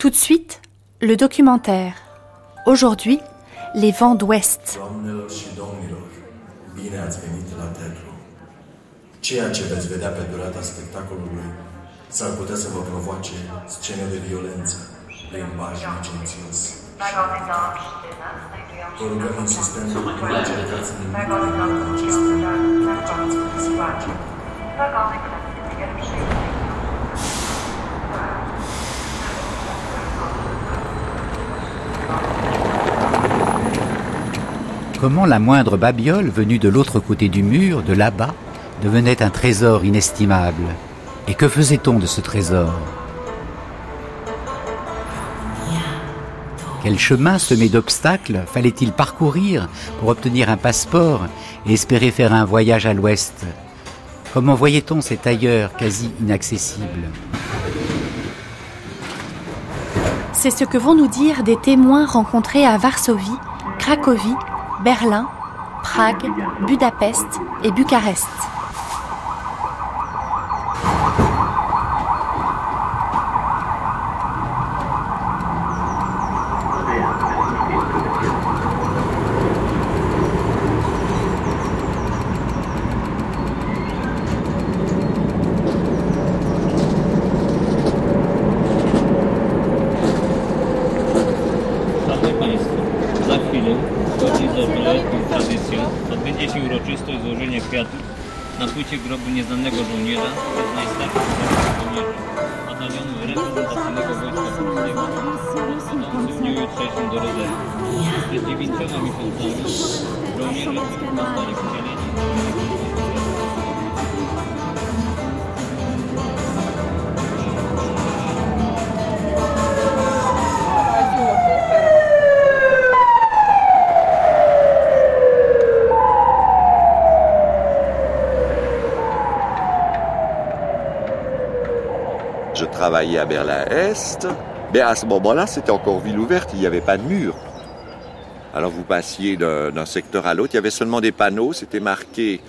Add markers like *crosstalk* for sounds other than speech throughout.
Tout de suite, le documentaire. Aujourd'hui, les vents d'ouest. Comment la moindre babiole venue de l'autre côté du mur, de là-bas, devenait un trésor inestimable. Et que faisait-on de ce trésor? Quel chemin semé d'obstacles fallait-il parcourir pour obtenir un passeport et espérer faire un voyage à l'ouest? Comment voyait-on cet ailleurs quasi inaccessible? C'est ce que vont nous dire des témoins rencontrés à Varsovie, Cracovie, Berlin, Prague, Budapest et Bucarest. À Berlin-Est, mais à ce moment-là, c'était encore ville ouverte, il n'y avait pas de mur. Alors vous passiez d'un secteur à l'autre, il y avait seulement des panneaux, c'était marqué,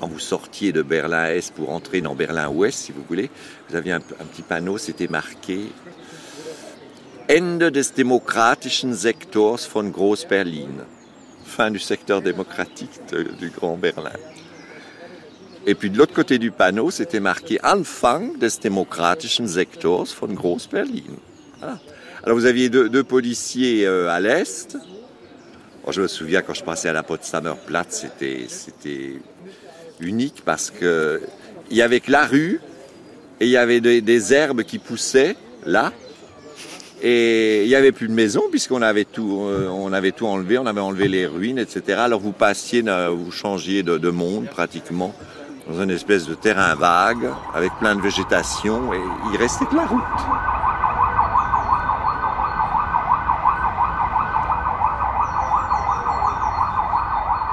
quand vous sortiez de Berlin-Est pour entrer dans Berlin-Ouest, si vous voulez, vous aviez un, petit panneau, c'était marqué Ende des demokratischen Sektors von Groß-Berlin. Fin du secteur démocratique du Grand Berlin. Et puis de l'autre côté du panneau, c'était marqué Anfang des demokratischen Sektors von Groß-Berlin. Voilà. Alors vous aviez deux, policiers euh, à l'est. Bon, je me souviens quand je passais à la Potsdamer Platz, c'était unique parce que il y avait que la rue et il y avait des, herbes qui poussaient là. Et il n'y avait plus de maison puisqu'on avait tout, euh, avait tout enlevé, on avait enlevé les ruines, etc. Alors vous passiez, euh, vous changiez de monde pratiquement dans une espèce de terrain vague avec plein de végétation et il restait que la route.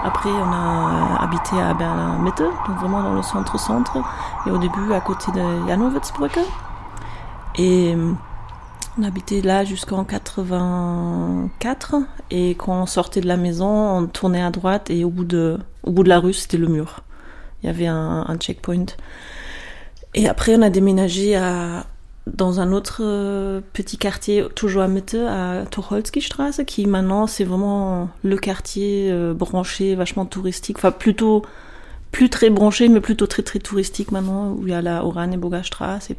Après, on a habité à Berlin-Mitte, donc vraiment dans le centre-centre, et au début à côté de Janowitzbrücke. Et euh, on habitait là jusqu'en 84, et quand on sortait de la maison, on tournait à droite, et au bout de, au bout de la rue, c'était le mur. Il y avait un, checkpoint. Et après, on a déménagé à, dans un autre euh, petit quartier, toujours à Mitte, à Tucholsky Straße, qui maintenant c'est vraiment le quartier euh, branché, vachement touristique, enfin plutôt plus très branché, mais plutôt très très touristique maintenant, où il y a la Oranienburger Straße. Et,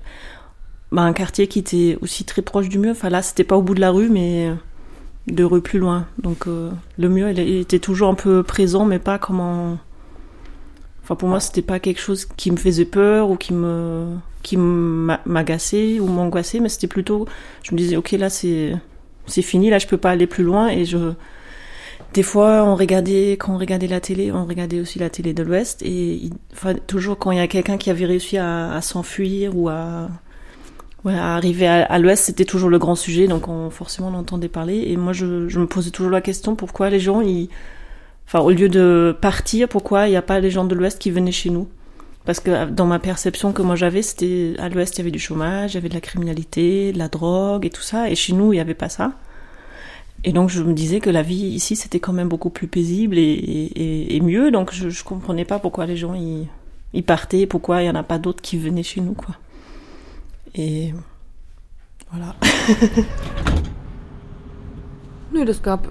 bah, un quartier qui était aussi très proche du mur. Enfin là, c'était pas au bout de la rue, mais deux rues plus loin. Donc euh, le mur, il était toujours un peu présent, mais pas comme en... Enfin pour moi, c'était pas quelque chose qui me faisait peur ou qui me qui m'a- m'agaçait ou m'angoissait, mais c'était plutôt, je me disais, ok, là c'est c'est fini, là je peux pas aller plus loin et je des fois on regardait quand on regardait la télé, on regardait aussi la télé de l'Ouest et enfin toujours quand il y a quelqu'un qui avait réussi à, s'enfuir ou à arriver à, à l'Ouest, c'était toujours le grand sujet, donc on, forcément on entendait parler et moi je, je me posais toujours la question pourquoi les gens ils Enfin, au lieu de partir, pourquoi il n'y a pas les gens de l'Ouest qui venaient chez nous? Parce que dans ma perception que moi j'avais, c'était à l'Ouest il y avait du chômage, il y avait de la criminalité, de la drogue et tout ça, et chez nous il n'y avait pas ça. Et donc je me disais que la vie ici c'était quand même beaucoup plus paisible et, mieux, donc je, je comprenais pas pourquoi les gens ils, ils partaient, pourquoi il y en a pas d'autres qui venaient chez nous quoi. Et Voilà. Nö, das gab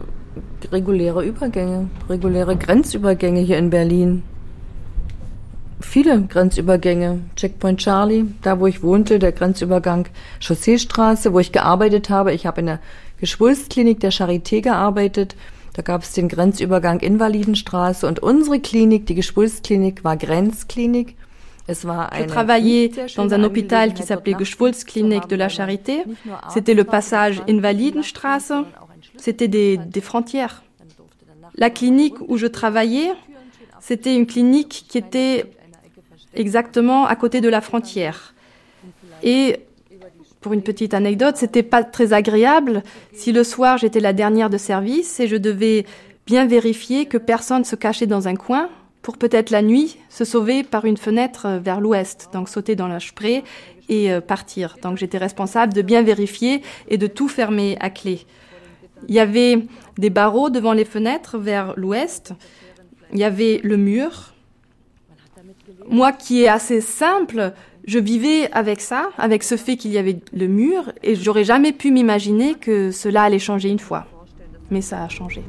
reguläre Übergänge, reguläre Grenzübergänge hier in Berlin. Viele Grenzübergänge. Checkpoint Charlie, da wo ich wohnte, der Grenzübergang Chausseestraße, wo ich gearbeitet habe. Ich habe in der Geschwulstklinik der Charité gearbeitet. Da gab es den Grenzübergang Invalidenstraße und unsere Klinik, die Geschwulstklinik, war Grenzklinik. Je travaillais dans un hôpital qui s'appelait Geschwulsklinik de la Charité. C'était le passage Invalidenstraße. C'était des, frontières. La clinique où je travaillais, c'était une clinique qui était exactement à côté de la frontière. Et pour une petite anecdote, c'était pas très agréable si le soir j'étais la dernière de service et je devais bien vérifier que personne se cachait dans un coin pour peut-être la nuit se sauver par une fenêtre vers l'ouest, donc sauter dans la spree et euh, partir. Donc j'étais responsable de bien vérifier et de tout fermer à clé. Il y avait des barreaux devant les fenêtres vers l'ouest, il y avait le mur. Moi qui est assez simple, je vivais avec ça, avec ce fait qu'il y avait le mur, et j'aurais jamais pu m'imaginer que cela allait changer une fois. Mais ça a changé.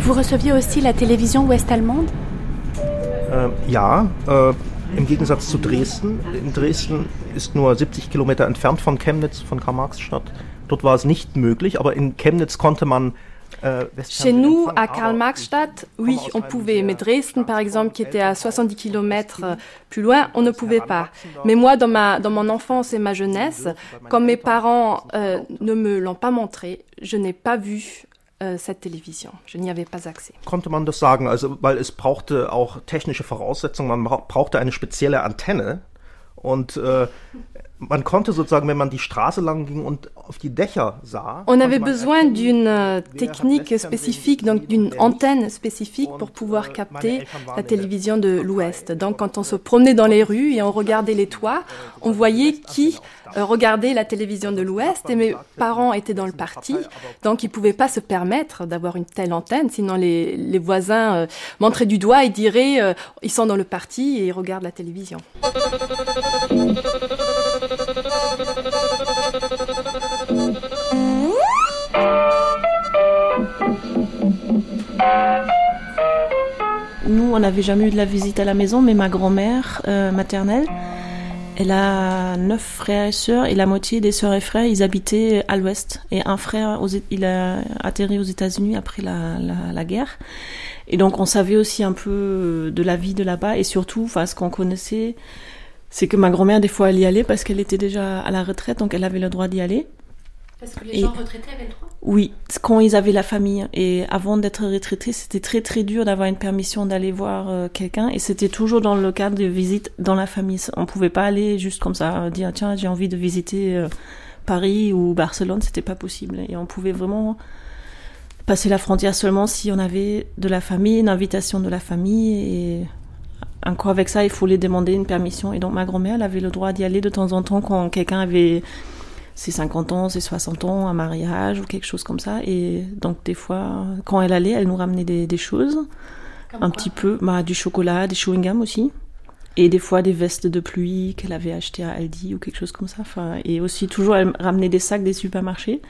Vous receviez aussi la télévision ouest-allemande? Äh, Ja, äh, im Gegensatz zu Dresden. In Dresden ist nur 70 Kilometer entfernt von Chemnitz, von Karl-Marx-Stadt. Dort war es nicht möglich, aber in Chemnitz konnte man äh, Chez nous, à Karl-Marx-Stadt, oui, on pouvait. Mais Dresden, par exemple, qui était à 70 km euh, plus loin, on ne pouvait pas. Mais moi, dans, ma, dans mon enfance et ma jeunesse, comme mes parents euh, ne me l'ont pas montré, je n'ai pas vu äh, cette télévision. Je n'y avais pas accès. Konnte man das sagen? Also, weil es brauchte auch technische Voraussetzungen. Man brauchte eine spezielle Antenne. Und äh, man konnte sozusagen, wenn man die Straße lang ging und auf die Dächer sah. On avait besoin d'une euh, technique spécifique, donc d'une antenne spécifique pour pouvoir capter la télévision de l'Ouest. Donc quand on se promenait dans les rues et on regardait les toits, on voyait qui euh, regardait la télévision de l'Ouest et mes parents étaient dans le parti, donc ils pouvaient pas se permettre d'avoir une telle antenne, sinon les, les voisins euh, montraient du doigt et diraient euh, ils sont dans le parti et ils regardent la télévision. Nous, on n'avait jamais eu de la visite à la maison, mais ma grand-mère euh, maternelle, elle a neuf frères et sœurs, et la moitié des sœurs et frères, ils habitaient à l'ouest. Et un frère, il a atterri aux États-Unis après la, la, la, guerre. Et donc, on savait aussi un peu de la vie de là-bas, et surtout, enfin, ce qu'on connaissait, c'est que ma grand-mère, des fois, elle y allait parce qu'elle était déjà à la retraite, donc elle avait le droit d'y aller. Parce que les gens retraités avaient le droit Oui, quand ils avaient la famille. Et avant d'être retraités, c'était très très dur d'avoir une permission d'aller voir euh, quelqu'un. Et c'était toujours dans le cadre de visite dans la famille. On pouvait pas aller juste comme ça, dire tiens, j'ai envie de visiter euh, Paris ou Barcelone. C'était pas possible. Et on pouvait vraiment passer la frontière seulement si on avait de la famille, une invitation de la famille. Et encore avec ça, il fallait demander une permission. Et donc ma grand-mère, elle avait le droit d'y aller de temps en temps quand quelqu'un avait ses 50 ans, ses 60 ans, un mariage ou quelque chose comme ça. Et donc des fois, quand elle allait, elle nous ramenait des, des choses, comme un petit peu, bah, du chocolat, des chewing-gums aussi. Et des fois des vestes de pluie qu'elle avait achetées à Aldi ou quelque chose comme ça. Enfin, et aussi toujours elle ramenait des sacs des supermarchés.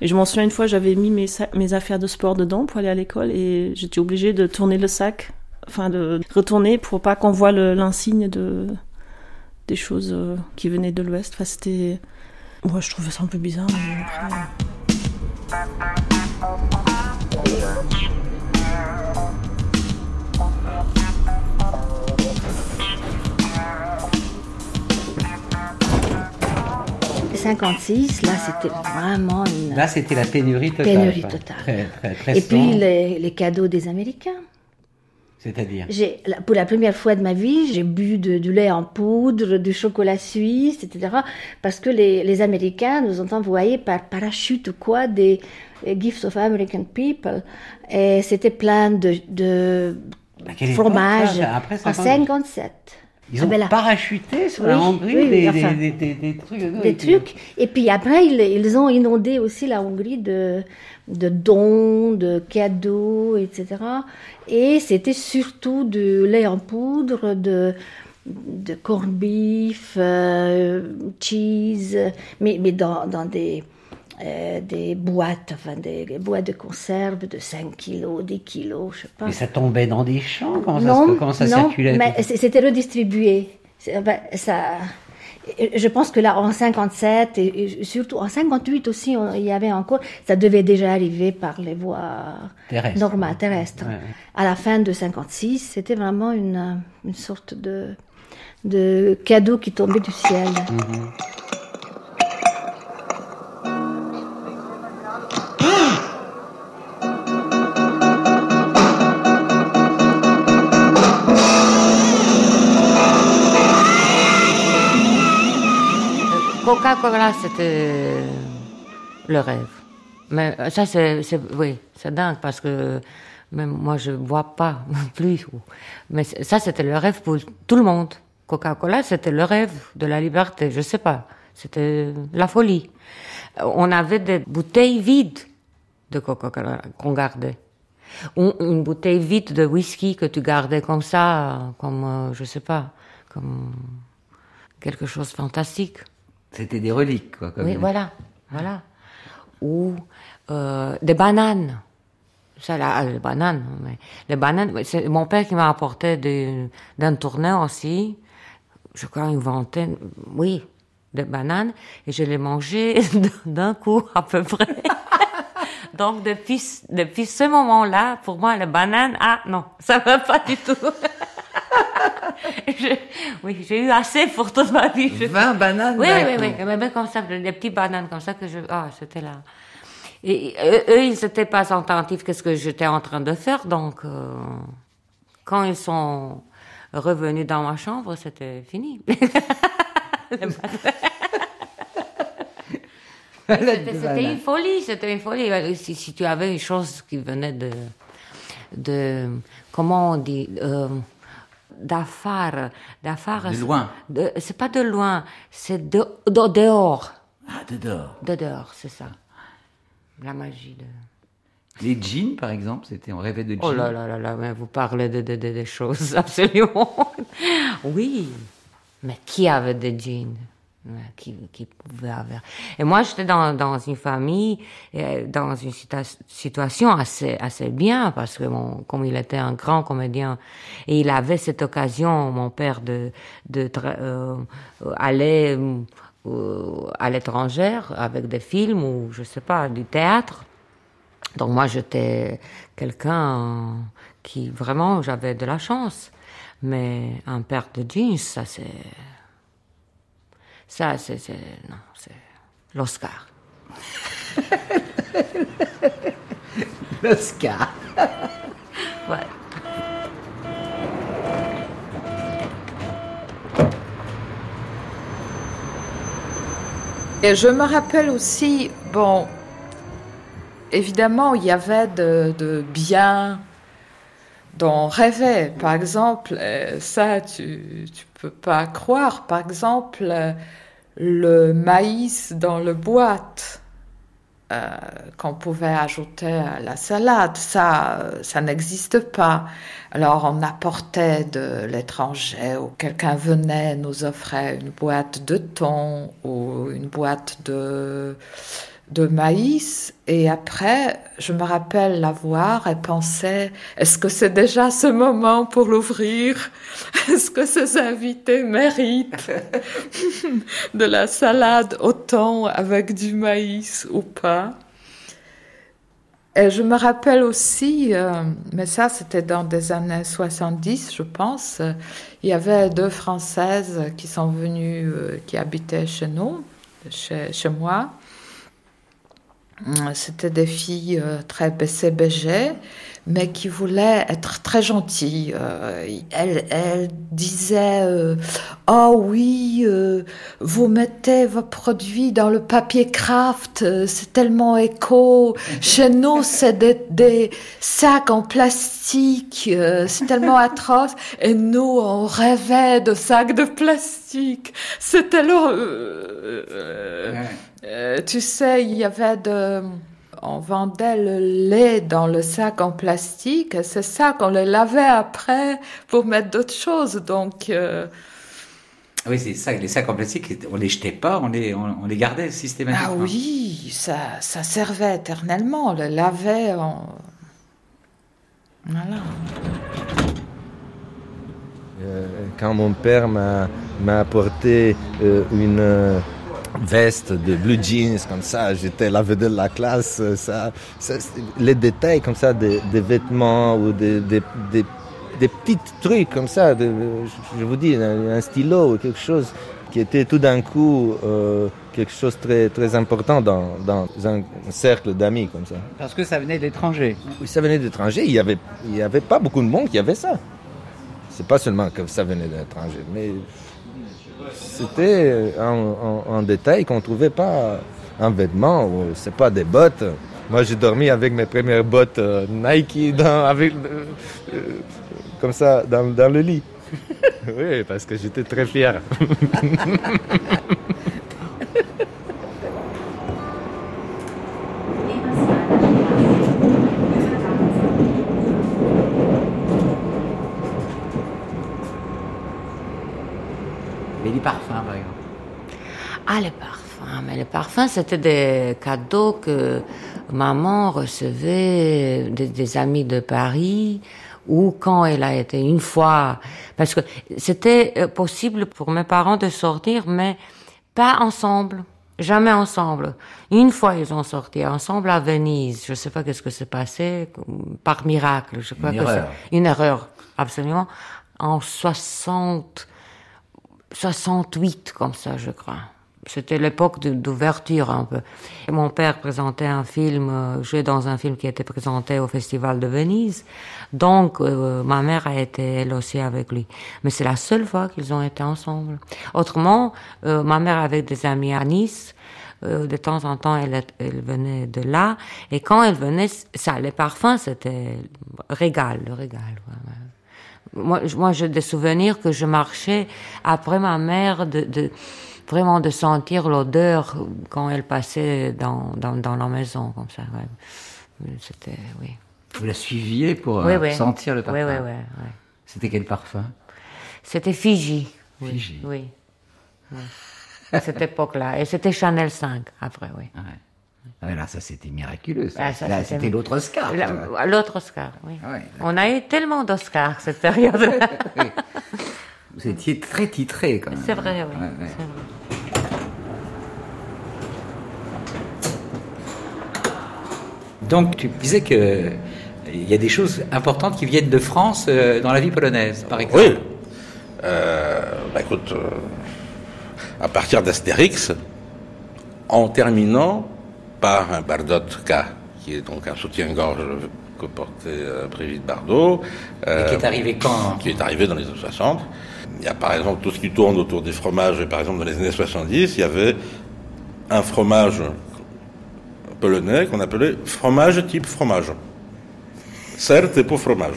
Et je m'en souviens une fois, j'avais mis mes, mes affaires de sport dedans pour aller à l'école et j'étais obligée de tourner le sac, enfin de retourner pour pas qu'on voit l'insigne de des choses euh, qui venaient de l'Ouest. Enfin, c'était moi, je trouvais ça un peu bizarre. Mais après... « 56, là, c'était vraiment une... Là, c'était la pénurie totale. Pénurie totale. Très, très, très Et puis, les, les cadeaux des Américains. C'est-à-dire Pour la première fois de ma vie, j'ai bu de, du lait en poudre, du chocolat suisse, etc. Parce que les, les Américains nous ont envoyé par parachute ou quoi des, Gifts of American People. Et c'était plein de, de fromage époque, ça Après en 57. Ils ont ah ben parachuté sur la Hongrie des, trucs. Des trucs. Et puis après, ils, ont inondé aussi la Hongrie de, de dons, de cadeaux, etc. Et c'était surtout de lait en poudre, de, de corned beef, euh, cheese, mais, mais dans, dans des, euh, des boîtes, enfin des, boîtes de conserve de 5 kilos, 10 kilos, je sais pas. Mais ça tombait dans des champs Comment non, ça, comment ça non, circulait? mais c'était redistribué. Ben, ça, je pense que là, en 57 et surtout en 58 aussi, il y avait encore, ça devait déjà arriver par les voies normales terrestres. À la fin de 56, c'était vraiment une, une sorte de, de cadeau qui tombait du ciel. Mhm. Coca-Cola, c'était le rêve. Mais ça, c'est, oui, c'est dingue parce que même moi, je bois pas *laughs* plus. Mais ça, c'était le rêve pour tout le monde. Coca-Cola, c'était le rêve de la liberté. Je sais pas. C'était la folie. On avait des bouteilles vides de Coca-Cola qu'on gardait. Ou une bouteille vide de whisky que tu gardais comme ça, comme, euh, je sais pas, comme quelque chose de fantastique. C'était des reliques, quoi. oui, voilà, voilà. Ou euh, des bananes. Ça, là, les bananes. Mais les bananes, c'est mon père qui m'a apporté d'un tourneur aussi. Je crois une vingtaine, oui, de bananes. Et je les mangeais *laughs* d'un coup, à peu près. *laughs* Donc, depuis, depuis ce moment-là, pour moi, les bananes, ah non, ça va pas du tout. *laughs* *laughs* oui, j'ai eu assez pour toute ma vie. 20 bananes Oui, oui, oui. Mais comme ça, des petites bananes comme ça que je... Ah, c'était là. Et eux, ils n'étaient pas attentifs à ce que j'étais en train de faire. Donc, euh, quand ils sont revenus dans ma chambre, c'était fini. *laughs* *laughs* c'était une folie, c'était une folie. Si, si, tu avais une chose qui venait de... de comment on dit... Euh, d'affaires. De loin. C'est pas de loin, c'est de, de, dehors. Ah, de dehors. De dehors, c'est ça. La magie de. Les jeans, par exemple, c'était, on rêvait de jeans. Oh là là là là, mais vous parlez de, de, de, de choses *laughs* absolument. oui, mais qui avait des jeans? Qui, pouvait avoir. Et moi, j'étais dans, dans une famille, euh, dans une situation assez, assez bien, parce que mon, comme il était un grand comédien, et il avait cette occasion, mon père, de, de euh, aller euh, à l'étranger avec des films ou, je sais pas, du théâtre. Donc moi, j'étais quelqu'un qui, vraiment, j'avais de la chance. Mais un père de jeans, ça c'est ça, c'est. Non, c'est l'Oscar. *laughs* L'Oscar. ouais. Et je me rappelle aussi, bon, évidemment, il y avait de, de bien on rêvait. Par exemple, euh, ça, tu peux pas croire. Par exemple, le maïs dans le boîte euh, qu'on pouvait ajouter à la salade, ça, ça n'existe pas. Alors on apportait de l'étranger ou quelqu'un venait nous offrait une boîte de thon ou une boîte de de maïs et après je me rappelle la voir et penser est-ce que c'est déjà ce moment pour l'ouvrir? *laughs* Est-ce que ces invités méritent *laughs* de la salade au thon avec du maïs ou pas? Et je me rappelle aussi, euh, mais ça c'était dans des années 70 je pense, il y avait deux Françaises qui sont venues, euh, qui habitaient chez nous, chez, chez moi, c'était des filles euh, très BCBG, mais qui voulait être très gentille. Euh, elle, elle, disait euh, Oh oui, euh, vous mettez vos produits dans le papier craft, c'est tellement éco. Chez nous, c'est des, des, sacs en plastique, c'est tellement atroce. Et nous, on rêvait de sacs de plastique. C'était alors. tu sais, il y avait de on vendait le lait dans le sac en plastique. C'est ça qu'on le lavait après pour mettre d'autres choses. Donc. Euh, oui, c'est ça. Les sacs en plastique, on les jetait pas, on les, on, les gardait systématiquement. Ah oui, ça, ça servait éternellement. On le lavait. Voilà. Euh, quand mon père m'a apporté euh, une veste de blue jeans comme ça, j'étais la vedette de la classe. Ça, les détails comme ça des, vêtements ou des, des, des, petits trucs comme ça, je vous dis, un, stylo ou quelque chose qui était tout d'un coup euh, quelque chose de très, très important dans, dans un cercle d'amis comme ça. Parce que ça venait de l'étranger. Oui, ça venait de l'étranger. Il n'y avait, il avait pas beaucoup de monde qui avait ça. C'est pas seulement que ça venait de l'étranger, mais c'était un, détail qu'on ne trouvait pas un vêtement, c'est pas des bottes. Moi, j'ai dormi avec mes premières bottes euh, Nike dans, euh, euh, comme ça dans, dans le lit. *laughs* oui, parce que j'étais très fier. *laughs* Ah, les parfums. Mais les parfums, c'était des cadeaux que maman recevait des, amis de Paris ou quand elle a été une fois, parce que c'était euh, possible pour mes parents de sortir, mais pas ensemble. Jamais ensemble. Une fois, ils ont sorti ensemble à Venise. Je ne sais pas qu'est-ce que s'est passé, par miracle. Je crois une que erreur. Une erreur, absolument. En 60, 68, comme ça, je crois. C'était l'époque d'ouverture un peu. mon père présentait un film, euh, jouait dans un film qui était présenté au Festival de Venise. Donc, euh, ma mère a été elle aussi avec lui. Mais c'est la seule fois qu'ils ont été ensemble. Autrement, euh, ma mère avait des amis à Nice. de temps en temps, elle, elle, venait de là. Et quand elle venait, ça, les parfums, c'était régal, le régal. Moi, moi j'ai des souvenirs que je marchais après ma mère de, de vraiment de sentir l'odeur quand elle passait dans, dans, dans, la maison, comme ça. C'était, oui. Vous la suiviez pour euh, sentir le parfum Oui, oui, oui. C'était quel parfum? C'était Fiji. Fiji. Oui. À cette époque-là. Et c'était Chanel 5 après, oui. Ah, là, ça c'était miraculeux. Ça. Ah, c'était l'autre Oscar. L'autre Oscar, oui. Ah On a eu tellement d'Oscars cette période-là. *laughs* Vous étiez très titré quand même. C'est vrai, oui. Ouais, vrai. Donc, tu disais que il y a des choses importantes qui viennent de France euh, dans la vie polonaise, par exemple. Oui. Euh, bah écoute, euh, à partir d'Astérix, en terminant par un Bardotka, qui est donc un soutien-gorge que portait Brigitte Bardot. Et qui est arrivé quand? Qui est arrivé dans les années 60. Il y a par exemple tout ce qui tourne autour des fromages. Par exemple, dans les années 70, il y avait un fromage polonais qu'on appelait fromage type fromage. Certes, pour fromage.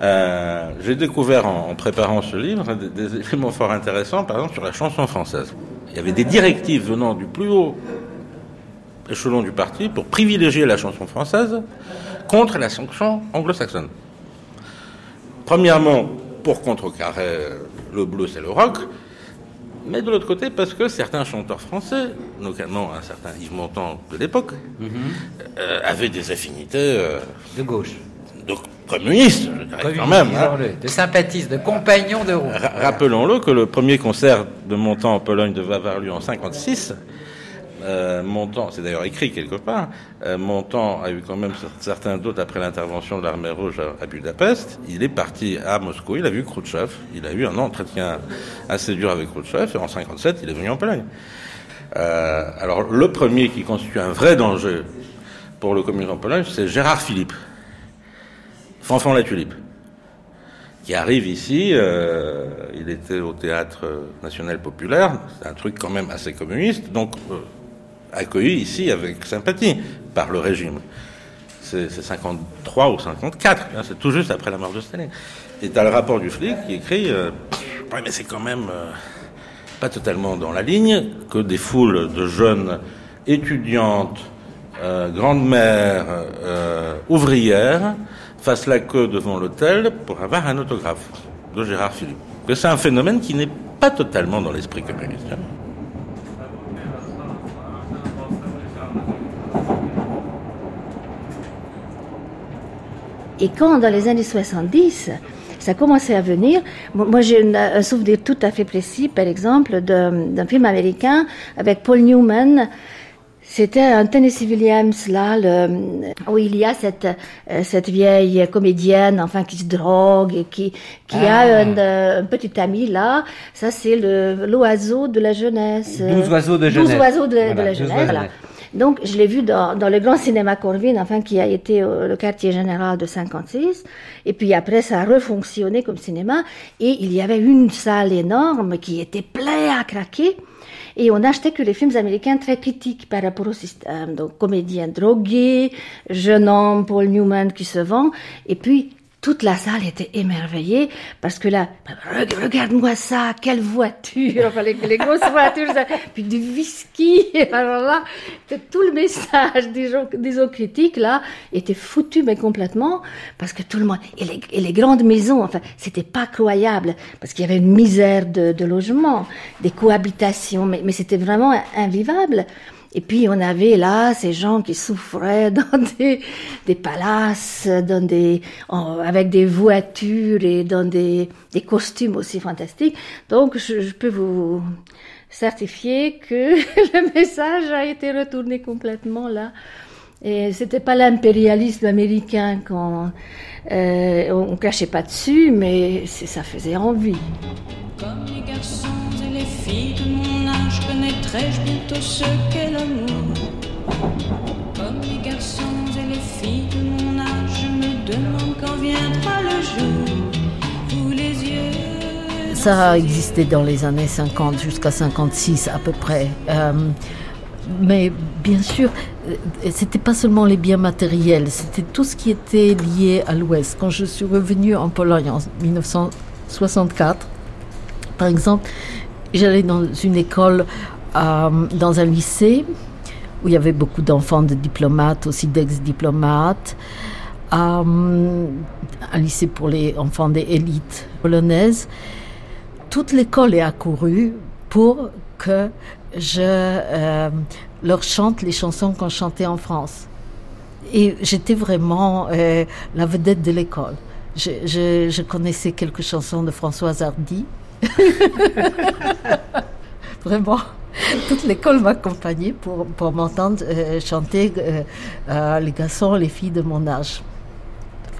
Euh, j'ai découvert en, préparant ce livre des, des, éléments fort intéressants, par exemple sur la chanson française. Il y avait des directives venant du plus haut échelon du parti pour privilégier la chanson française contre la sanction anglo-saxonne. Premièrement, pour contrecarrer le blues et le rock, mais de l'autre côté parce que certains chanteurs français, notamment un certain Yves Montand de l'époque, mhm. euh, avaient des affinités euh, de gauche, de communistes, je dirais quand même, hein. de sympathistes, de compagnons de route. Rappelons-le que le premier concert de Montand en Pologne devait avoir lieu en 56 euh, c'est d'ailleurs écrit quelque part, euh, Montand a eu quand même certains doutes après l'intervention de l'armée rouge à, Budapest. Il est parti à Moscou, il a vu Khrouchtchev, il a eu un entretien assez dur avec Khrouchtchev, et en 57, il est venu en Pologne. Euh, alors, le premier qui constitue un vrai danger pour le communisme en Pologne, c'est Gérard Philippe, Fanfan la Tulipe, qui arrive ici. Euh, il était au théâtre national populaire, c'est un truc quand même assez communiste, donc euh, accueilli ici avec sympathie par le régime. C'est 53 ou 54, hein, c'est tout juste après la mort de Staline. Et as le rapport du flic qui écrit euh, Ouais, mais c'est quand même pas totalement dans la ligne que des foules de jeunes étudiantes euh, grand-mère euh, ouvrière fasse la queue devant l'hôtel pour avoir un autographe de Gérard Philippe. C'est un phénomène qui n'est pas totalement dans l'esprit communiste. Et quand, dans les années 70, ça commençait à venir. Moi, j'ai un souvenir tout à fait précis, par exemple, d'un film américain avec Paul Newman c'était un Tennessee Williams là, le, où il y a cette euh, cette vieille comédienne, enfin qui se drogue et qui qui a ah. un, euh, un, petit ami là. Ça c'est le l'oiseau de la jeunesse. Douze oiseaux de jeunesse. Douze oiseaux de, de la jeunesse. Voilà. Donc je l'ai vu dans, le grand cinéma Corvin, enfin qui a été le quartier général de 56. Et puis après ça a refonctionné comme cinéma et il y avait une salle énorme qui était pleine à craquer. Et on n'achetait que les films américains très critiques par rapport au système. Donc, comédien drogué, jeune homme, Paul Newman qui se vend. Et puis, toute la salle était émerveillée parce que là, regarde-moi ça, quelle voiture, enfin les, les grosses *laughs* voitures, puis du whisky. *laughs* Alors là, tout le message des, des critiques là était foutu mais complètement parce que tout le monde et les, et les grandes maisons, enfin c'était pas croyable parce qu'il y avait une misère de, de logement, des cohabitations, mais, mais c'était vraiment invivable. Et puis on avait là ces gens qui souffraient *laughs* dans des, des palaces, dans des, avec des voitures et dans des, costumes aussi fantastiques. Donc je, peux vous certifier que *laughs* le message a été retourné complètement là. Et c'était pas l'impérialisme américain qu'on euh, on crachait pas dessus, mais ça faisait envie. Comme les garçons et les filles de mon âge, connaîtrais-je bientôt ce qu'est l'amour Comme les garçons et les filles de mon âge, je me demande quand viendra le jour où les yeux. Ça a existé dans les années 50 jusqu'à 56 à peu près. Euh, mais bien sûr, euh, c'était pas seulement les biens matériels, c'était tout ce qui était lié à l'Ouest. Quand je suis revenue en Pologne en 1964, par exemple, j'allais dans une école, euh, dans un lycée, où il y avait beaucoup d'enfants de diplomates, aussi d'ex-diplomates. Euh, un lycée pour les enfants des élites polonaises. Toute l'école est accourue pour que je euh, leur chante les chansons qu'on chantait en France. Et j'étais vraiment la vedette de l'école. Je, je, je, connaissais quelques chansons de Françoise Hardy. *laughs* vraiment. Toute l'école m'accompagnait pour, pour m'entendre euh, chanter euh, les garçons, les filles de mon âge.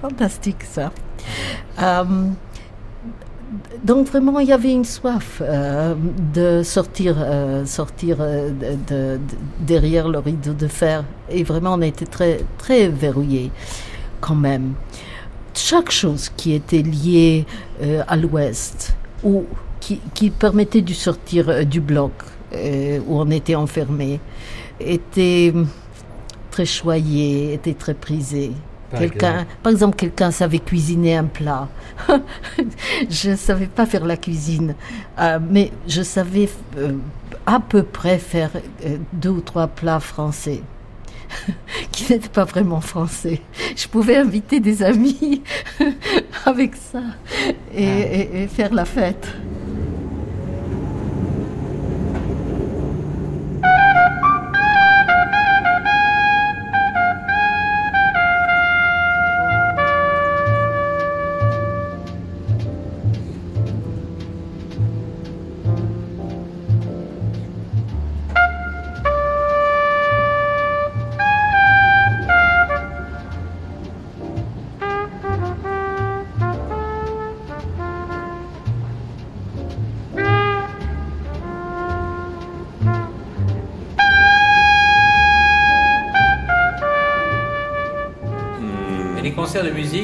Fantastique ça donc vraiment, il y avait une soif euh, de sortir, euh, sortir euh, de, derrière le rideau de fer. Et vraiment, on été très, très verrouillés quand même. Chaque chose qui était liée à l'Ouest ou qui, qui, permettait de sortir du bloc où on était enfermé était très choyé, était très prisé. Quelqu'un, par exemple, quelqu'un savait cuisiner un plat. *laughs* je ne savais pas faire la cuisine, euh, mais je savais euh, à peu près faire euh, deux ou trois plats français *laughs* qui n'étaient pas vraiment français. Je pouvais inviter des amis *laughs* avec ça et, et faire la fête.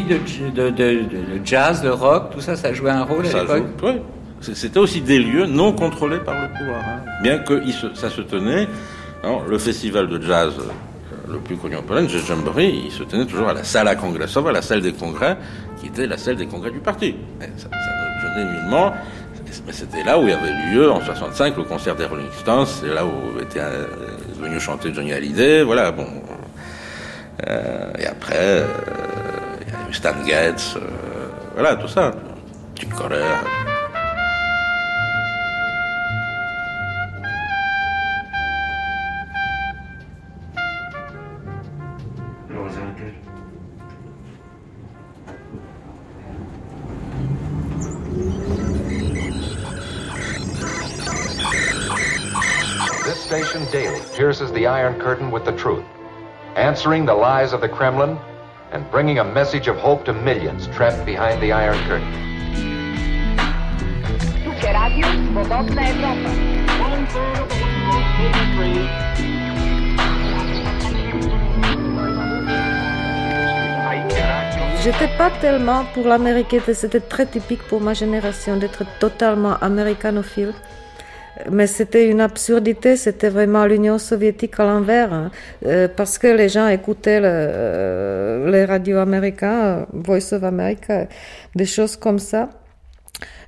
De musique, de, de, jazz, de rock, tout ça, ça jouait un rôle à l'époque Oui, c'était aussi des lieux non contrôlés par le pouvoir. Hein. Bien que ça se tenait, le festival de jazz euh, le plus connu en Pologne, Jamboree, il se tenait toujours à la salle à congrès, à la salle des congrès, qui était la salle des congrès du parti. ça, ça me gênait nullement. Mais c'était là où il y avait lieu en 65 le concert des Rolling Stones, c'est là où était euh, venu chanter Johnny Hallyday, voilà, bon. Euh, et après, euh, Stan Getz, eh, voilà, tout ça. Chick Corea. daily pierces the Iron Curtain with the truth, answering the lies of the Kremlin and bringing a message of hope to millions trapped behind the Iron Curtain. J'étais pas tellement pour l'Amérique, c'était très typique pour ma génération d'être totalement américanophile. Mais c'était une absurdité, c'était vraiment l'Union soviétique à l'envers, hein. euh, parce que les gens écoutaient euh, les radios américains, Voice of America, des choses comme ça.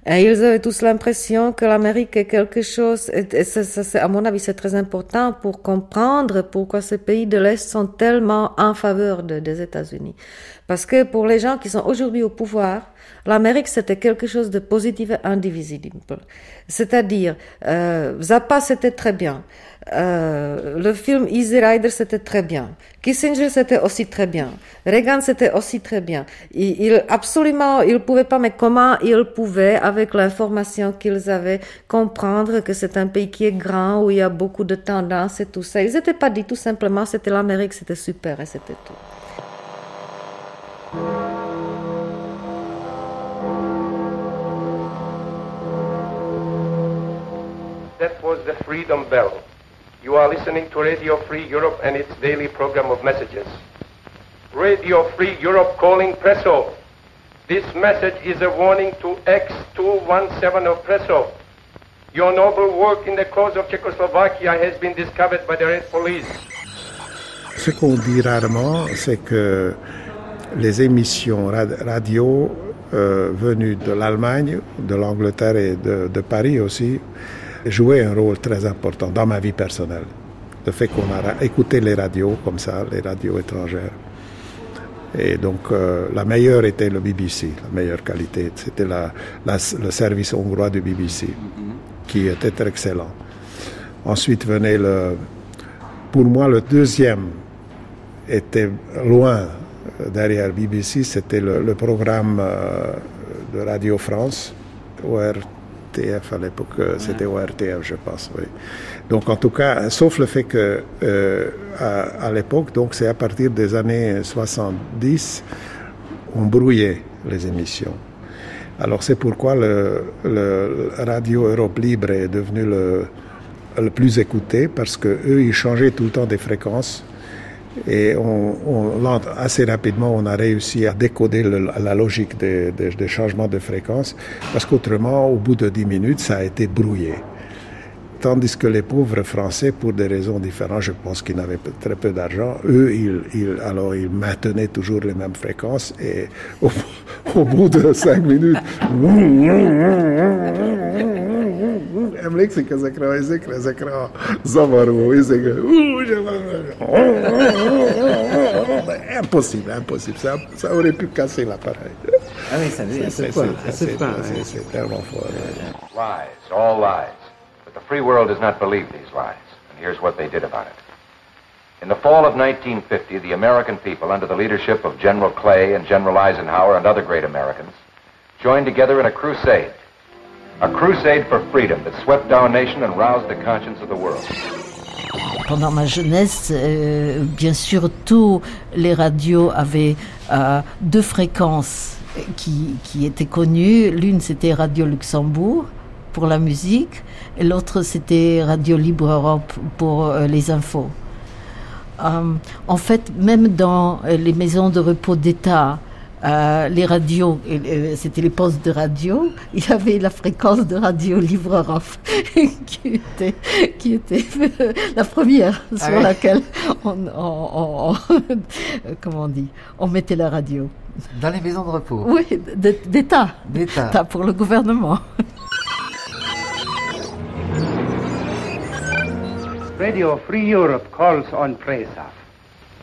Ils avaient tous l'impression que l'Amérique est quelque chose, et, ça, à mon avis, c'est très important pour comprendre pourquoi ces pays de l'Est sont tellement en faveur des États-Unis. Parce que pour les gens qui sont aujourd'hui au pouvoir, l'Amérique, c'était quelque chose de positif et indivisible. C'est-à-dire, euh, Zappa, c'était très bien. Euh, le film Easy Rider, c'était très bien. Kissinger, c'était aussi très bien. Reagan, c'était aussi très bien. Il, il absolument, il pouvait pas, mais comment il pouvait, avec l'information qu'ils avaient, comprendre que c'est un pays qui est grand, où il y a beaucoup de tendances et tout ça. Ils n'étaient pas dit tout simplement, c'était l'Amérique, c'était super et c'était tout. That was the Freedom Bell. You are listening to Radio Free Europe and its daily program of messages. Radio Free Europe calling Presso. This message is a warning to X217 of Presso. Your noble work in the cause of Czechoslovakia has been discovered by the Red Police. Ce qu'on dit rarement, c'est que les émissions radio euh, venues de l'Allemagne, de l'Angleterre et de, de, Paris aussi jouaient un rôle très important dans ma vie personnelle. Le fait qu'on a écouté les radios comme ça, les radios étrangères. Et donc euh, la meilleure était le BBC, la meilleure qualité. C'était la, le service hongrois du BBC, qui était excellent. Ensuite venait le... Pour moi, le deuxième était loin derrière BBC, c'était le, programme euh, de Radio France, ORTF à l'époque, euh, c'était ORTF, je pense, oui. Donc, en tout cas, sauf le fait que, euh, à, l'époque, donc c'est à partir des années 70, on brouillait les émissions. Alors, c'est pourquoi le, Radio Europe Libre est devenu le, le plus écouté, parce que eux, ils changeaient tout le temps des fréquences. Et assez rapidement, on a réussi à décoder la logique des, changements de fréquence, parce qu'autrement, au bout de 10 minutes, ça a été brouillé. Tandis que les pauvres Français, pour des raisons différentes, je pense qu'ils n'avaient très peu d'argent, eux, ils, alors ils maintenaient toujours les mêmes fréquences et au, *laughs* au bout de cinq minutes, *laughs* *laughs* emlékszik ezekre a ezekre, ezekre a zavaró ezekre. Impossible, impossible. Ça, ça aurait pu casser l'appareil. Ah oui, ça c'est fort. C'est tellement fort. Lies, all lies. But the free world does not believe these lies. And here's what they did about it. In the fall of 1950, the American people, under the leadership of General Clay and General Eisenhower and other great Americans, joined together in a crusade A crusade for freedom that swept our nation and roused the conscience of the world. Pendant ma jeunesse, euh, bien sûr, tous les radios avaient euh, deux fréquences qui, qui étaient connues. L'une, c'était Radio Luxembourg pour la musique, et l'autre, c'était Radio Libre Europe pour euh, les infos. en fait, même dans les maisons de repos d'État, euh, les radios, c'était les postes de radio, il y avait la fréquence de radio livreur *laughs* qui était, qui était *laughs* la première ah sur laquelle on, on, *laughs* comment on dit, on mettait la radio. Dans les maisons de repos Oui, d'État. D'État. pour le gouvernement. Radio Free Europe calls on Presa.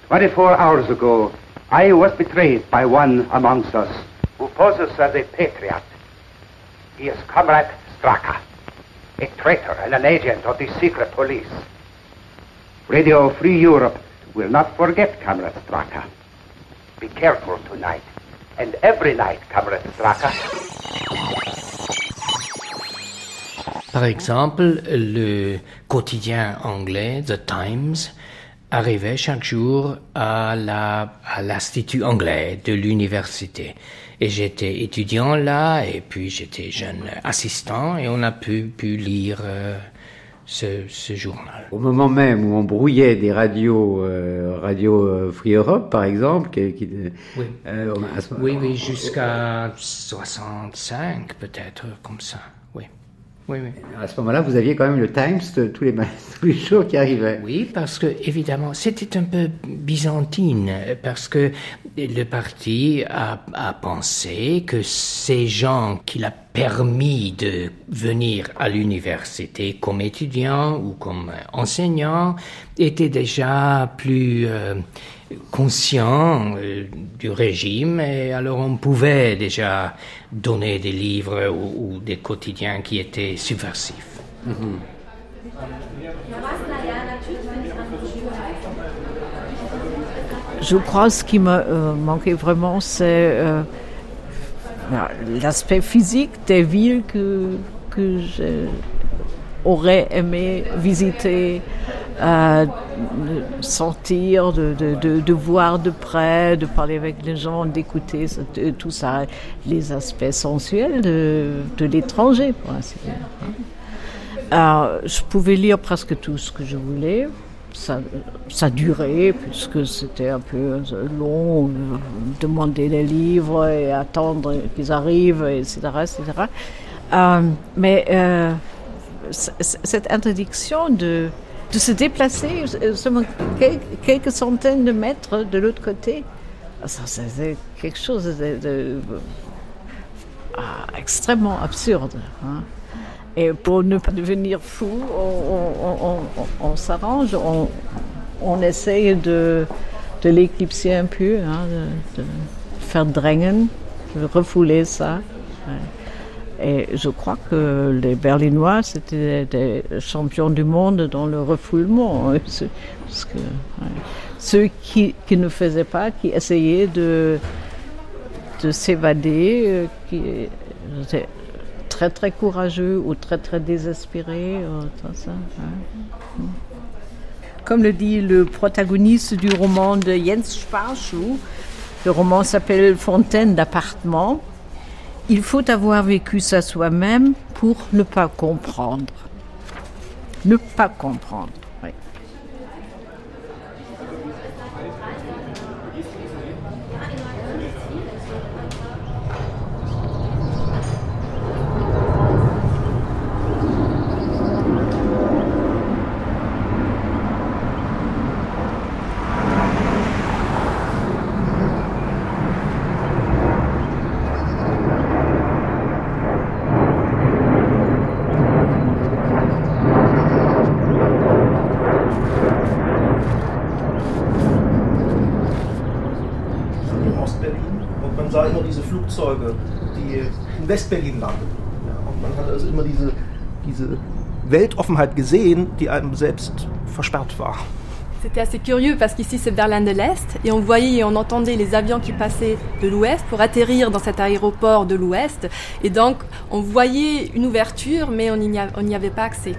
24 hours ago, I was betrayed by one amongst us who poses as a patriot. He is Comrade Straka, a traitor and an agent of the secret police. Radio Free Europe will not forget Comrade Straka. Be careful tonight, and every night, Comrade Straka. Par exemple, le quotidien anglais, The Times, arrivait chaque jour à la à l'institut anglais de l'université et j'étais étudiant là et puis j'étais jeune assistant et on a pu pu lire euh, ce, ce, journal. Au moment même où on brouillait des radios, euh, radio euh, Free Europe par exemple, qui, qui oui. oui, oui, jusqu'à 65 peut-être comme ça. Oui, oui. À ce moment-là, vous aviez quand même le Times tous les, *laughs* tous les jours qui arrivaient. Oui, parce que évidemment, c'était un peu byzantine, parce que le parti a, a pensé que ces gens qui l'a permis de venir à l'université comme étudiant ou comme enseignant étaient déjà plus euh, conscients euh, du régime et alors on pouvait déjà donner des livres ou, des quotidiens qui étaient subversifs. Mhm. Je crois que ce qui me euh, manquait vraiment, c'est l'aspect physique des villes que j'aurais aimé visiter, euh, sentir, de, de, de, voir de près, de parler avec les gens, d'écouter tout ça, les aspects sensuels de, de l'étranger, pour ainsi dire. Alors, je pouvais lire presque tout ce que je voulais ça, ça durait, puisque c'était un peu long, demander les livres et attendre qu'ils arrivent, etc. etc. Euh, mais euh, cette interdiction de, de se déplacer seulement quelques, centaines de mètres de l'autre côté, c'est quelque chose de, ah, absurde. Hein. Et pour ne pas devenir fou, on, s'arrange, on, essaye de, de l'éclipser un peu, hein, de, faire drängen, de refouler ça. Et je crois que les Berlinois, c'était des champions du monde dans le refoulement. *laughs* Parce que, Ceux qui, ne faisaient pas, qui essayaient de, de s'évader, euh, qui très très courageux ou très très désespéré. Euh. Comme le dit le protagoniste du roman de Jens Sparschou, le roman s'appelle Fontaine d'appartement. Il faut avoir vécu ça soi-même pour ne pas comprendre. Ne pas comprendre. West-Berlin landen. Ja, und man hat also immer diese, diese Weltoffenheit gesehen, die einem selbst versperrt war. C'était assez curieux parce qu'ici c'est Berlin de l'Est et on voyait et on entendait les avions qui passaient de l'Ouest pour atterrir dans cet aéroport de l'Ouest et donc on voyait une ouverture mais on n'y avait pas accès.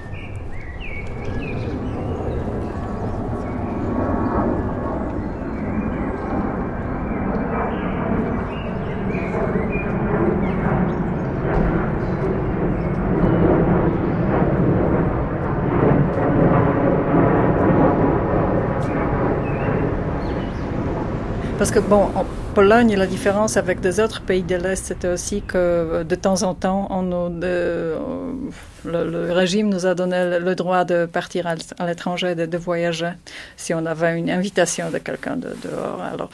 Que, bon, Pologne, la différence avec des autres pays de l'Est, c'était aussi que de temps en temps, on le, régime nous a donné le droit de partir à l'étranger, de, voyager, si on avait une invitation de quelqu'un de, dehors.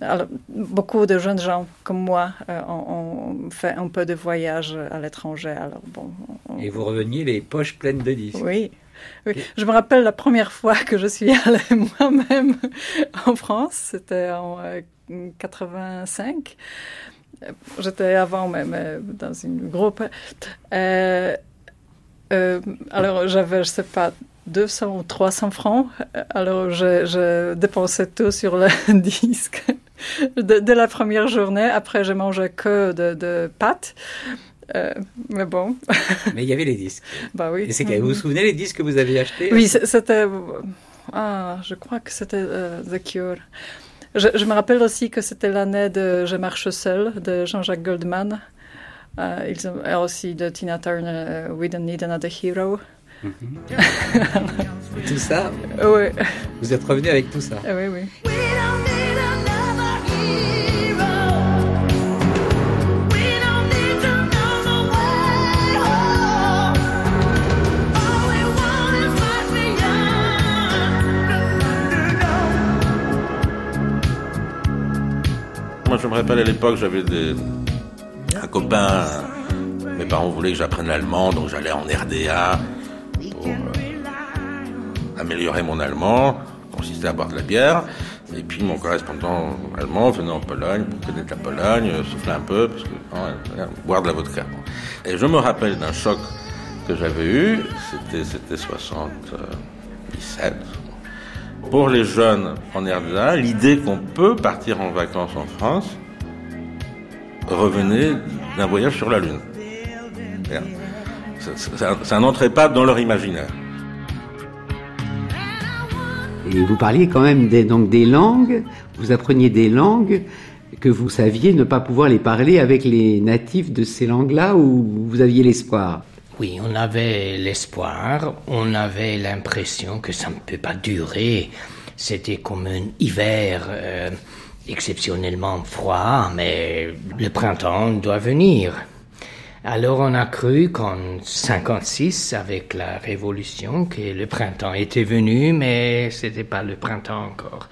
Alors, beaucoup de jeunes gens comme moi euh, ont, fait un peu de voyage à l'étranger. Alors, bon, Et vous reveniez les poches pleines de disques. Oui. Oui. Je me rappelle la première fois que je suis *laughs* allée moi-même en France, c'était en 85. Euh, J'étais avant même euh, dans une groupe. Euh, alors j'avais, je sais pas, 200 ou 300 francs. Alors je, dépensais tout sur le *laughs* disque de, la première journée. Après, je mangeais que de, de pâtes. Euh, mais bon. *laughs* mais il y avait les disques. Bah oui. Et c'est vous vous souvenez les disques que vous avez achetés Oui, c'était. Ah, je crois que c'était euh, The Cure. Je, me rappelle aussi que c'était l'année de Je marche seul de Jean-Jacques Goldman. Euh, ils ont, et aussi de Tina Turner, We Don't Need Another Hero. Mhm. *laughs* tout ça Oui. Vous êtes revenu avec tout ça Oui, oui. Moi, je me rappelle à l'époque, j'avais des... un copain. Mes parents voulaient que j'apprenne l'allemand, donc j'allais en RDA pour euh, améliorer mon allemand. consistait à boire de la bière. Et puis mon correspondant allemand venait en Pologne pour connaître la Pologne, souffler un peu, parce que boire de la vodka. Et je me rappelle d'un choc que j'avais eu, c'était 77, pour les jeunes en RDA, l'idée qu'on peut partir en vacances en France revenait d'un voyage sur la Lune. Ça, n'entrait pas dans leur imaginaire. Et vous parliez quand même des, des langues, vous appreniez des langues que vous saviez ne pas pouvoir les parler avec les natifs de ces langues-là ou vous aviez l'espoir? Oui, on avait l'espoir, on avait l'impression que ça ne peut pas durer. C'était comme un hiver euh, exceptionnellement froid, mais le printemps doit venir. Alors on a cru qu'en 56, avec la Révolution, que le printemps était venu, mais c'était pas le printemps encore.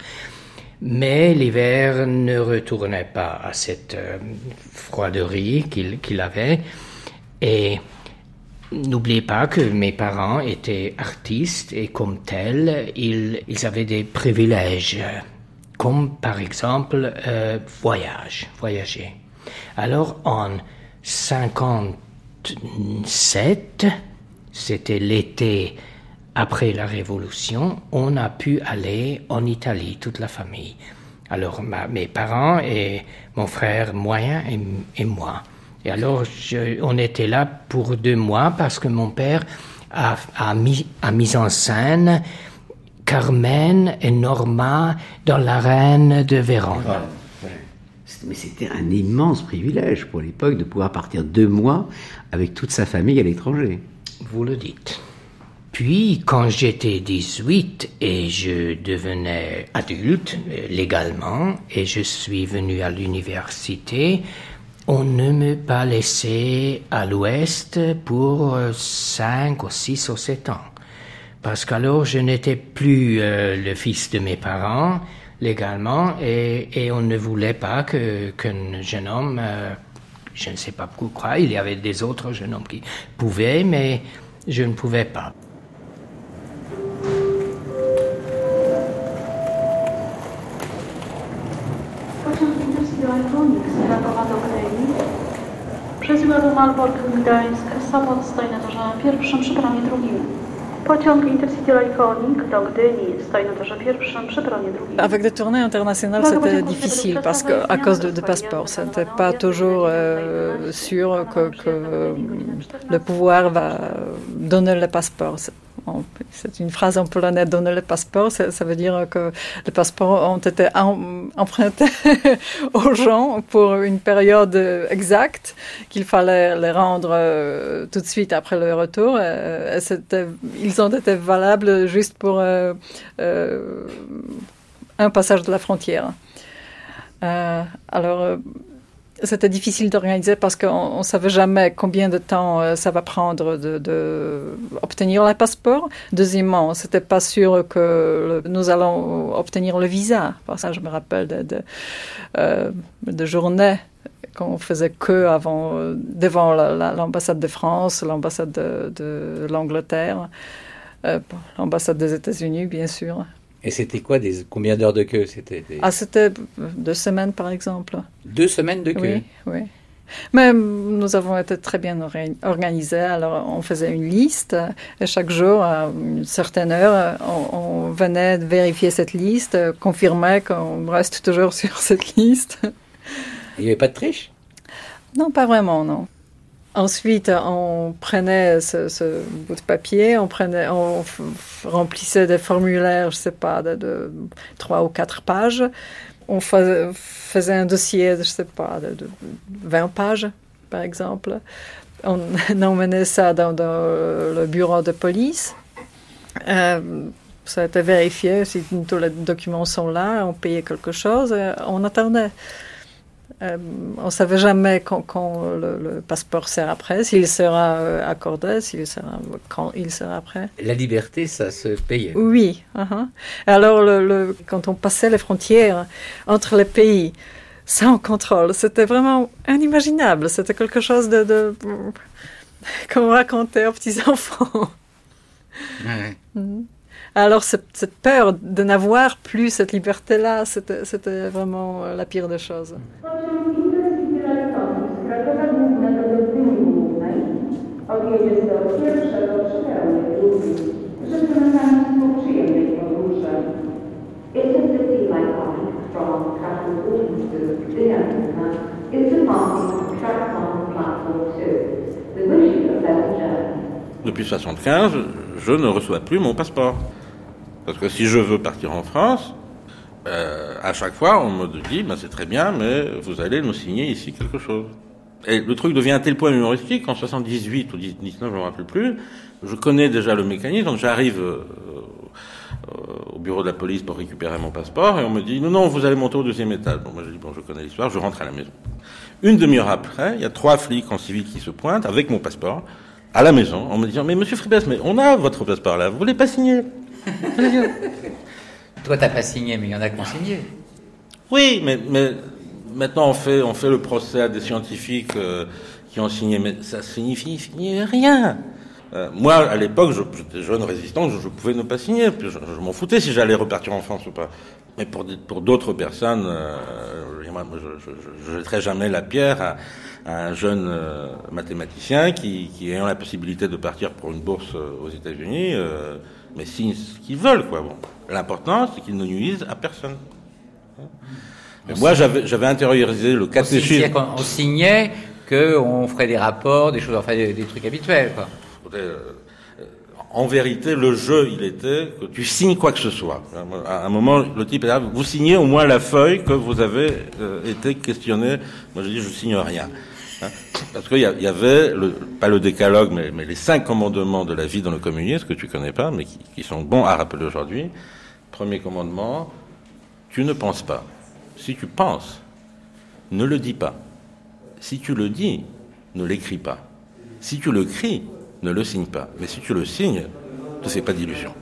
Mais l'hiver ne retournait pas à cette euh, froiderie qu'il avait. Et N'oubliez pas que mes parents étaient artistes et comme tels, ils, avaient des privilèges, comme par exemple euh, voyage, voyager. Alors en 57, c'était l'été après la Révolution, on a pu aller en Italie, toute la famille. Alors mes parents et mon frère moyen et moi. Et alors, on était là pour deux mois parce que mon père a, mis, en scène Carmen et Norma dans la Reine de Vérone. Mais c'était un immense privilège pour l'époque de pouvoir partir deux mois avec toute sa famille à l'étranger. Vous le dites. Puis, quand j'étais 18 et je devenais adulte euh, légalement et je suis venu à l'université, on ne m'a pas laissé à l'ouest pour euh, cinq ou six ou sept ans. Parce qu'alors je n'étais plus euh, le fils de mes parents légalement et, on ne voulait pas qu'un jeune homme, euh, je ne sais pas pourquoi, il y avait des autres jeunes hommes qui pouvaient, mais je ne pouvais pas. Przesyła do Malbork Gdańsk, Sopot stoi na torze pierwszym, przy peronie drugim. Pociąg Intercity Lykonik do Gdyni stoi na torze pierwszym, przy peronie drugim. Avec des tournées internationales, c'était difficile parce que à cause de, de passeports, c'était pas toujours euh, sûr que, que le pouvoir va donner le passeport. C'est une phrase en polonais, donner le passeport, ça, veut dire que les passeports ont été empruntés *laughs* aux gens pour une période exacte, qu'il fallait les rendre euh, tout de suite après le retour. Euh, ils ont été valables juste pour euh, un passage de la frontière. Alors, c'était difficile d'organiser parce qu'on ne savait jamais combien de temps euh, ça va prendre de, de obtenir le passeport. Deuxièmement, c'était pas sûr que nous allons obtenir le visa. Parce que je me rappelle de, de, euh, de journées qu'on faisait que avant, devant l'ambassade de France, l'ambassade de, de l'Angleterre, euh, l'ambassade des États-Unis, bien sûr. Et c'était quoi des combien d'heures de queue C'était ah c'était deux semaines par exemple. Deux semaines de queue. Oui, oui. Mais nous avons été très bien organisés. Alors, on faisait une liste et chaque jour, à une certaine heure, on, on venait vérifier cette liste, confirmer qu'on reste toujours *laughs* sur cette liste. Il n'y avait pas de triche? Non, pas vraiment, non. Ensuite, on prenait ce, bout de papier, on, prenait, on remplissait des formulaires, je sais pas, de, trois ou quatre pages. On faisait un dossier, je sais pas, de, 20 pages, par exemple. On *laughs* emmenait ça dans, le bureau de police. Euh, ça a été vérifié, si tous les documents sont là, on payait quelque chose, on attendait. Euh, on ne savait jamais quand, le, passeport sera prêt, s'il sera euh, accordé, s'il sera, quand il sera prêt. La liberté, ça se payait. Oui. Uh-huh. Alors, le, quand on passait les frontières entre les pays, sans contrôle, c'était vraiment inimaginable. C'était quelque chose de, de *laughs* qu'on racontait aux petits-enfants. Mm-hmm. Alors cette, peur de n'avoir plus cette liberté-là, c'était vraiment euh, la pire des choses. Depuis 75, je ne reçois plus mon passeport. Parce que si je veux partir en France, euh, à chaque fois, on me dit, ben, c'est très bien, mais vous allez nous signer ici quelque chose. Et le truc devient à tel point humoristique qu'en 78 ou 19, je ne me rappelle plus, je connais déjà le mécanisme, donc j'arrive euh, euh, au bureau de la police pour récupérer mon passeport, et on me dit, non, non, vous allez monter au deuxième étage. Bon, moi je dis, bon, je connais l'histoire, je rentre à la maison. Une demi-heure après, il y a trois flics en civil qui se pointent avec mon passeport à la maison en me disant, mais monsieur Fribès, mais on a votre passeport là, vous voulez pas signer? *laughs* Toi, t'as pas signé, mais il y en a qui ont signé. Oui, mais, mais maintenant on fait, on fait le procès à des scientifiques euh, qui ont signé, mais ça signifie signer rien. Euh, moi, à l'époque, j'étais jeune résistant, je, pouvais ne pas signer. Puis je, m'en foutais si j'allais repartir en France ou pas. Mais pour, pour d'autres personnes, euh, je ne jetterai jamais la pierre à, un jeune mathématicien qui, ayant la possibilité de partir pour une bourse aux États-Unis, mais signent ce qu'ils veulent, quoi. Bon. L'important, c'est qu'ils ne nuisent à personne. moi, j'avais intériorisé le catéchisme. On signait qu'on ferait des rapports, des choses, enfin des, trucs habituels, quoi. Euh, en vérité, le jeu, il était que tu signes quoi que ce soit. À un moment, le type est là, vous signez au moins la feuille que vous avez euh, été questionné. Moi, je dis, je signe rien. Parce qu'il y, avait, pas le décalogue, mais, les cinq commandements de la vie dans le communisme, que tu connais pas, mais qui, sont bons à rappeler aujourd'hui. Premier commandement, tu ne penses pas. Si tu penses, ne le dis pas. Si tu le dis, ne l'écris pas. Si tu le cries, ne le signe pas. Mais si tu le signes, ne fais pas d'illusions.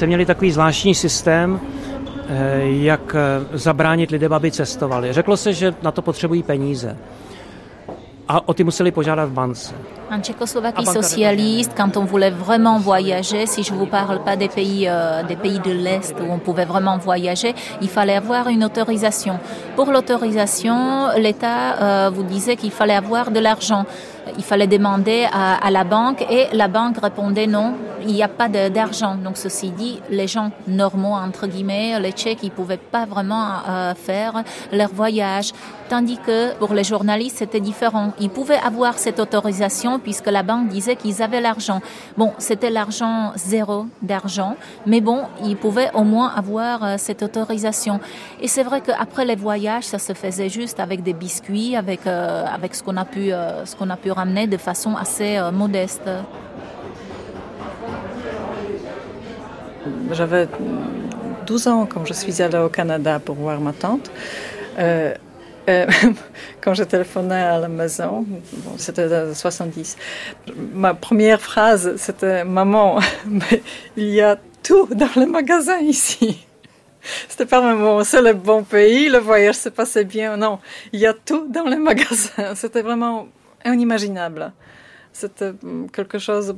Jste měli takový zvláštní systém, eh, jak eh, zabránit lidem, aby cestovali. Řeklo se, že na to potřebují peníze. A o ty museli požádat v bance. En Tchécoslovaquie socialiste, quand on voulait vraiment voyager, si je vous parle pas des pays, euh, des pays de l'Est où on pouvait vraiment voyager, il fallait avoir une autorisation. Pour l'autorisation, l'État euh, vous disait qu'il fallait avoir de l'argent. Il fallait demander à, la banque et la banque répondait non, il n'y a pas d'argent. Donc ceci dit, les gens normaux, entre guillemets, les Tchèques, ils pouvaient pas vraiment euh, faire leur voyage. Tandis que pour les journalistes, c'était différent. Ils pouvaient avoir cette autorisation puisque la banque disait qu'ils avaient l'argent. Bon, c'était l'argent zéro d'argent, mais bon, ils pouvaient au moins avoir euh, cette autorisation. Et c'est vrai qu'après les voyages, ça se faisait juste avec des biscuits, avec euh, avec ce qu'on a pu euh, ce a pu ramener de façon assez modeste. J'avais 12 ans quand je suis allée au Canada pour voir ma tante. *laughs* quand je téléphonais à la maison, c'était en 70, ma première phrase, c'était Maman, *laughs* il y a tout dans le magasin ici. *laughs* C'était pas vraiment c'est le bon pays, le voyage se passait bien. Non, il y a tout dans les magasins. C'était vraiment inimaginable. C'était quelque chose.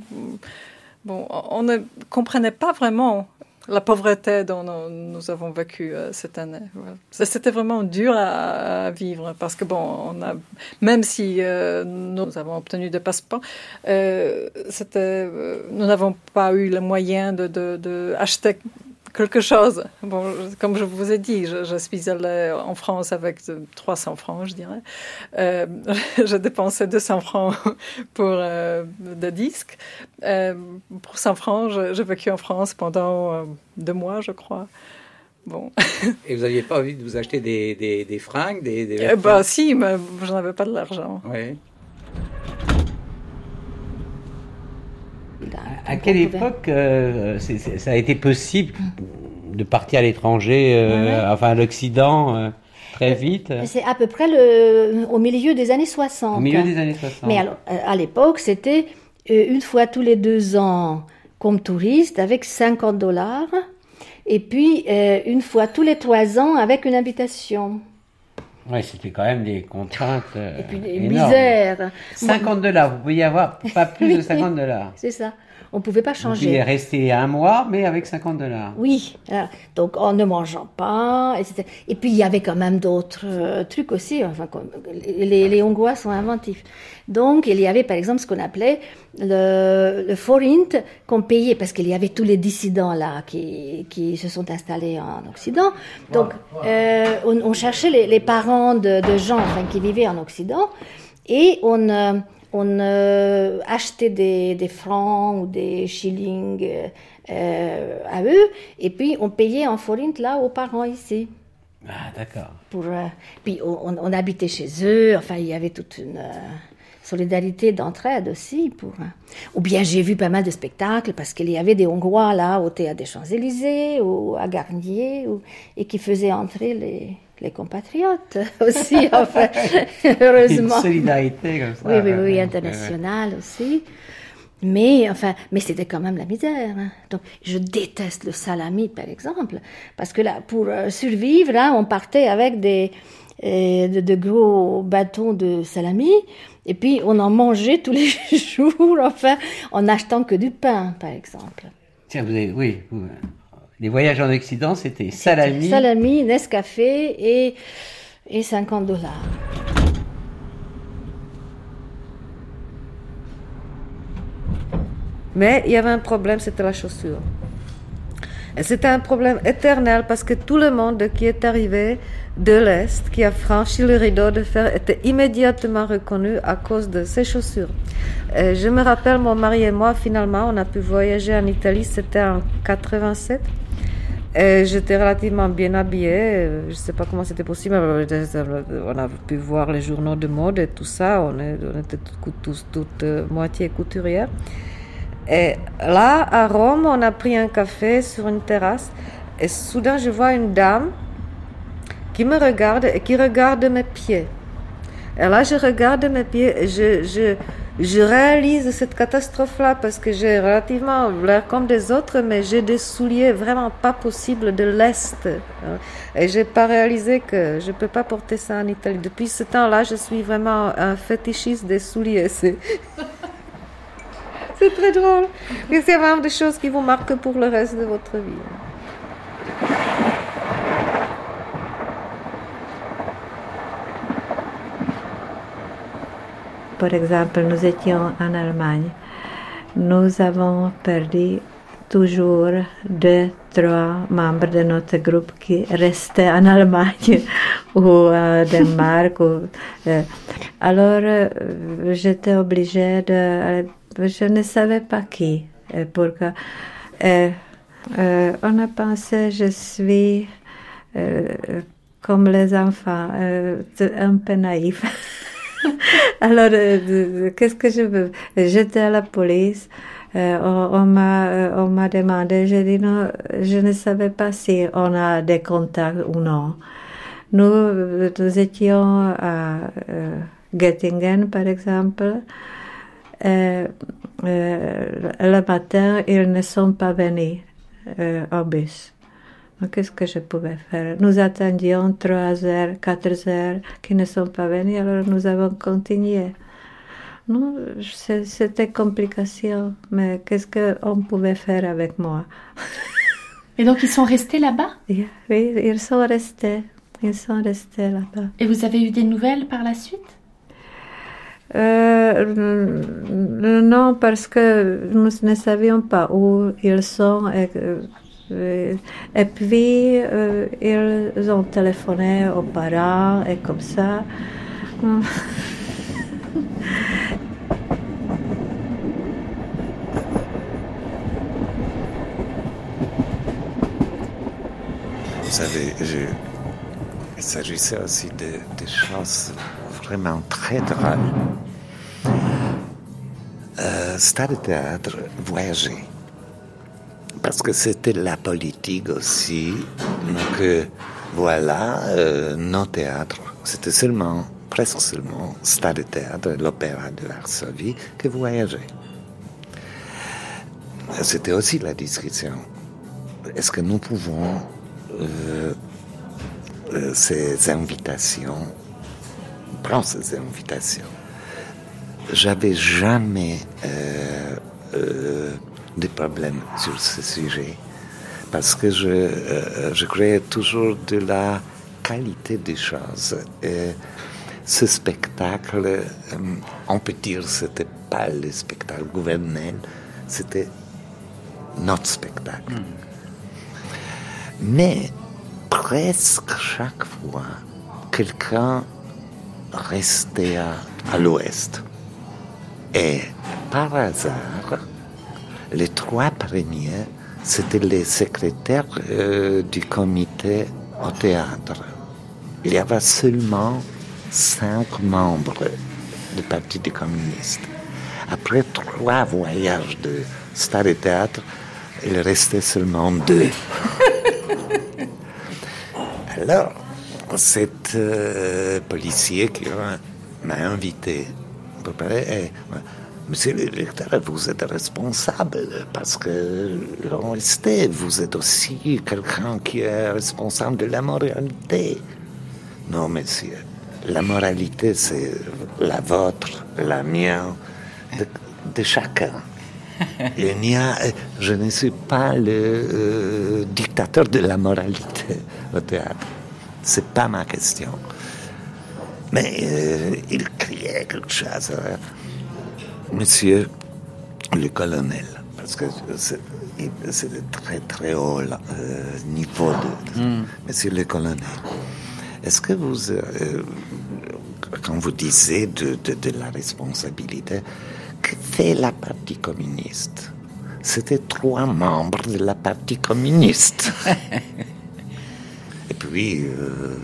Bon, on ne comprenait pas vraiment la pauvreté dont nous, avons vécu euh, cette année. C'était vraiment dur à, vivre parce que, bon, même si euh, nous avons obtenu des passeports, euh, nous n'avons pas eu le moyen de, de, quelque chose. Bon, comme je vous ai dit, je, suis allée en France avec 300 francs, je dirais. Euh, *laughs* j'ai dépensé 200 francs pour euh, des disques. Euh, pour 100 francs, j'ai vécu en France pendant euh, deux mois, je crois. Bon. *laughs* Et vous n'aviez pas envie de vous acheter des, des, des fringues des, des eh ben, Si, mais je n'avais pas de l'argent. Oui. À quelle époque euh, ça a été possible de partir à l'étranger, euh, enfin à l'Occident euh, très vite C'est à peu près le, au milieu des années 60. Au milieu des années 60. Mais alors, à l'époque, c'était une fois tous les deux ans comme touriste avec 50 dollars, et puis une fois tous les trois ans avec une invitation. Oui, c'était quand même des contraintes. et puis des misères. 50 dollars, vous pouviez avoir pas plus de 50 dollars. C'est ça. On ne pouvait pas changer. Vous pouviez rester un mois, mais avec 50 dollars. Oui, donc en ne mangeant pas, etc. Et puis il y avait quand même d'autres euh, trucs aussi. Enfin, les, les, Hongrois sont inventifs. Donc il y avait par exemple ce qu'on appelait le, le forint qu'on payait parce qu'il y avait tous les dissidents là qui, qui se sont installés en Occident. Donc euh, on, cherchait les, les parents de, de gens enfin, qui vivaient en Occident et on euh, on euh, achetait des, francs ou des shillings euh, à eux, et puis on payait en forint là aux parents ici. Ah, d'accord. Pour, euh, puis on, habitait chez eux, enfin il y avait toute une solidarité d'entraide aussi. Pour, ou bien j'ai vu pas mal de spectacles parce qu'il y avait des Hongrois là au théâtre des Champs-Élysées ou à Garnier et qui faisaient entrer les, les compatriotes *laughs* aussi, enfin, heureusement. Une solidarité comme ça. Oui, oui, oui, internationale aussi. Mais enfin, mais c'était quand même la misère. Hein. Donc, je déteste le salami, par exemple, parce que là, pour euh, survivre, là, on partait avec des euh, de, gros bâtons de salami, et puis on en mangeait tous les *laughs* jours, enfin, en achetant que du pain, par exemple. Tiens, vous avez, oui, vous, les voyages en Occident, c'était salami. Salami, Nescafé et, et 50 dollars. Mais il y avait un problème, c'était la chaussure. C'était un problème éternel parce que tout le monde qui est arrivé de l'Est, qui a franchi le rideau de fer, était immédiatement reconnu à cause de ses chaussures. je me rappelle, mon mari et moi, finalement, on a pu voyager en Italie, c'était en 87. J'étais relativement bien habillée. Je ne sais pas comment c'était possible. On a pu voir les journaux de mode et tout ça. On, était toutes, euh, moitié couturières. Et là, à Rome, on a pris un café sur une terrasse. Et soudain, je vois une dame qui me regarde et qui regarde mes pieds. Et là, je regarde mes pieds et je, je réalise cette catastrophe-là parce que j'ai relativement l'air comme des autres, mais j'ai des souliers vraiment pas possibles de l'Est. Hein. Et j'ai pas réalisé que je peux pas porter ça en Italie. Depuis ce temps-là, je suis vraiment un fétichiste des souliers. C'est, *laughs* très drôle. C'est vraiment des choses qui vous marquent pour le reste de votre vie. Par exemple, nous étions en Allemagne nous avons perdu toujours deux, trois membres de notre groupe qui restaient en Allemagne *laughs* ou au Danemark. Euh, alors, euh, j'étais obligée de... Je ne savais pas qui. Pourquoi. on a pensé, je suis comme les enfants, un peu naïf. *laughs* *laughs* Alors, qu'est-ce que je veux? J'étais à la police. Euh, on, m'a euh, on m'a demandé, j'ai dit non, je ne savais pas si on a des contacts ou non. Nous, nous étions à euh, Göttingen, par exemple. le matin, ils ne sont pas venus au bus. Qu'est-ce que je pouvais faire? Nous attendions trois heures, quatre heures qui ne sont pas venus, alors nous avons continué. Non, c'était complication, mais qu'est-ce qu'on pouvait faire avec moi? *laughs* Et donc ils sont restés là-bas? Oui, ils sont restés. Ils sont restés là-bas. Et vous avez eu des nouvelles par la suite? Euh, Non, parce que nous ne savions pas où ils sont. Et, et puis, euh, ils ont téléphoné aux parents et comme ça. *laughs* Vous savez, il s'agissait aussi de, choses vraiment très drôles. Euh, Stade théâtre, voyager. Parce que c'était la politique aussi. Donc, voilà, euh, nos théâtres, c'était seulement, presque seulement, Stade théâtre, l'opéra de Varsovie, que voyageait. C'était aussi la discussion. Est-ce que nous pouvons euh, euh, ces invitations, prends ces invitations? J'avais jamais euh, euh, de problèmes sur ce sujet parce que je, je croyais toujours de la qualité des choses. Et ce spectacle, on peut dire, c'était pas le spectacle gouvernel, c'était notre spectacle. Hmm. Mais presque chaque fois, quelqu'un restait à, l'ouest. Et par hasard, les trois premiers, c'était les secrétaires euh, du comité au théâtre. Il y avait seulement cinq membres du Parti des communistes. Après trois voyages de Star et Théâtre, il restait seulement deux. *laughs* Alors, cet euh, policier qui m'a invité pour parler, eh, Monsieur le directeur, vous êtes responsable parce que vous êtes aussi quelqu'un qui est responsable de la moralité. Non, monsieur, la moralité, c'est la vôtre, la mienne, de, chacun. Il n'y a, je ne suis pas le euh, dictateur de la moralité au théâtre. C'est pas ma question. Mais euh, il criait quelque chose. Hein. Monsieur le colonel, parce que c'est très très haut euh, niveau de, hmm. Monsieur le colonel, est-ce que vous, euh, quand vous disiez de, de, la responsabilité, que fait la partie communiste? C'était trois membres de la partie communiste. *laughs* Et puis, euh,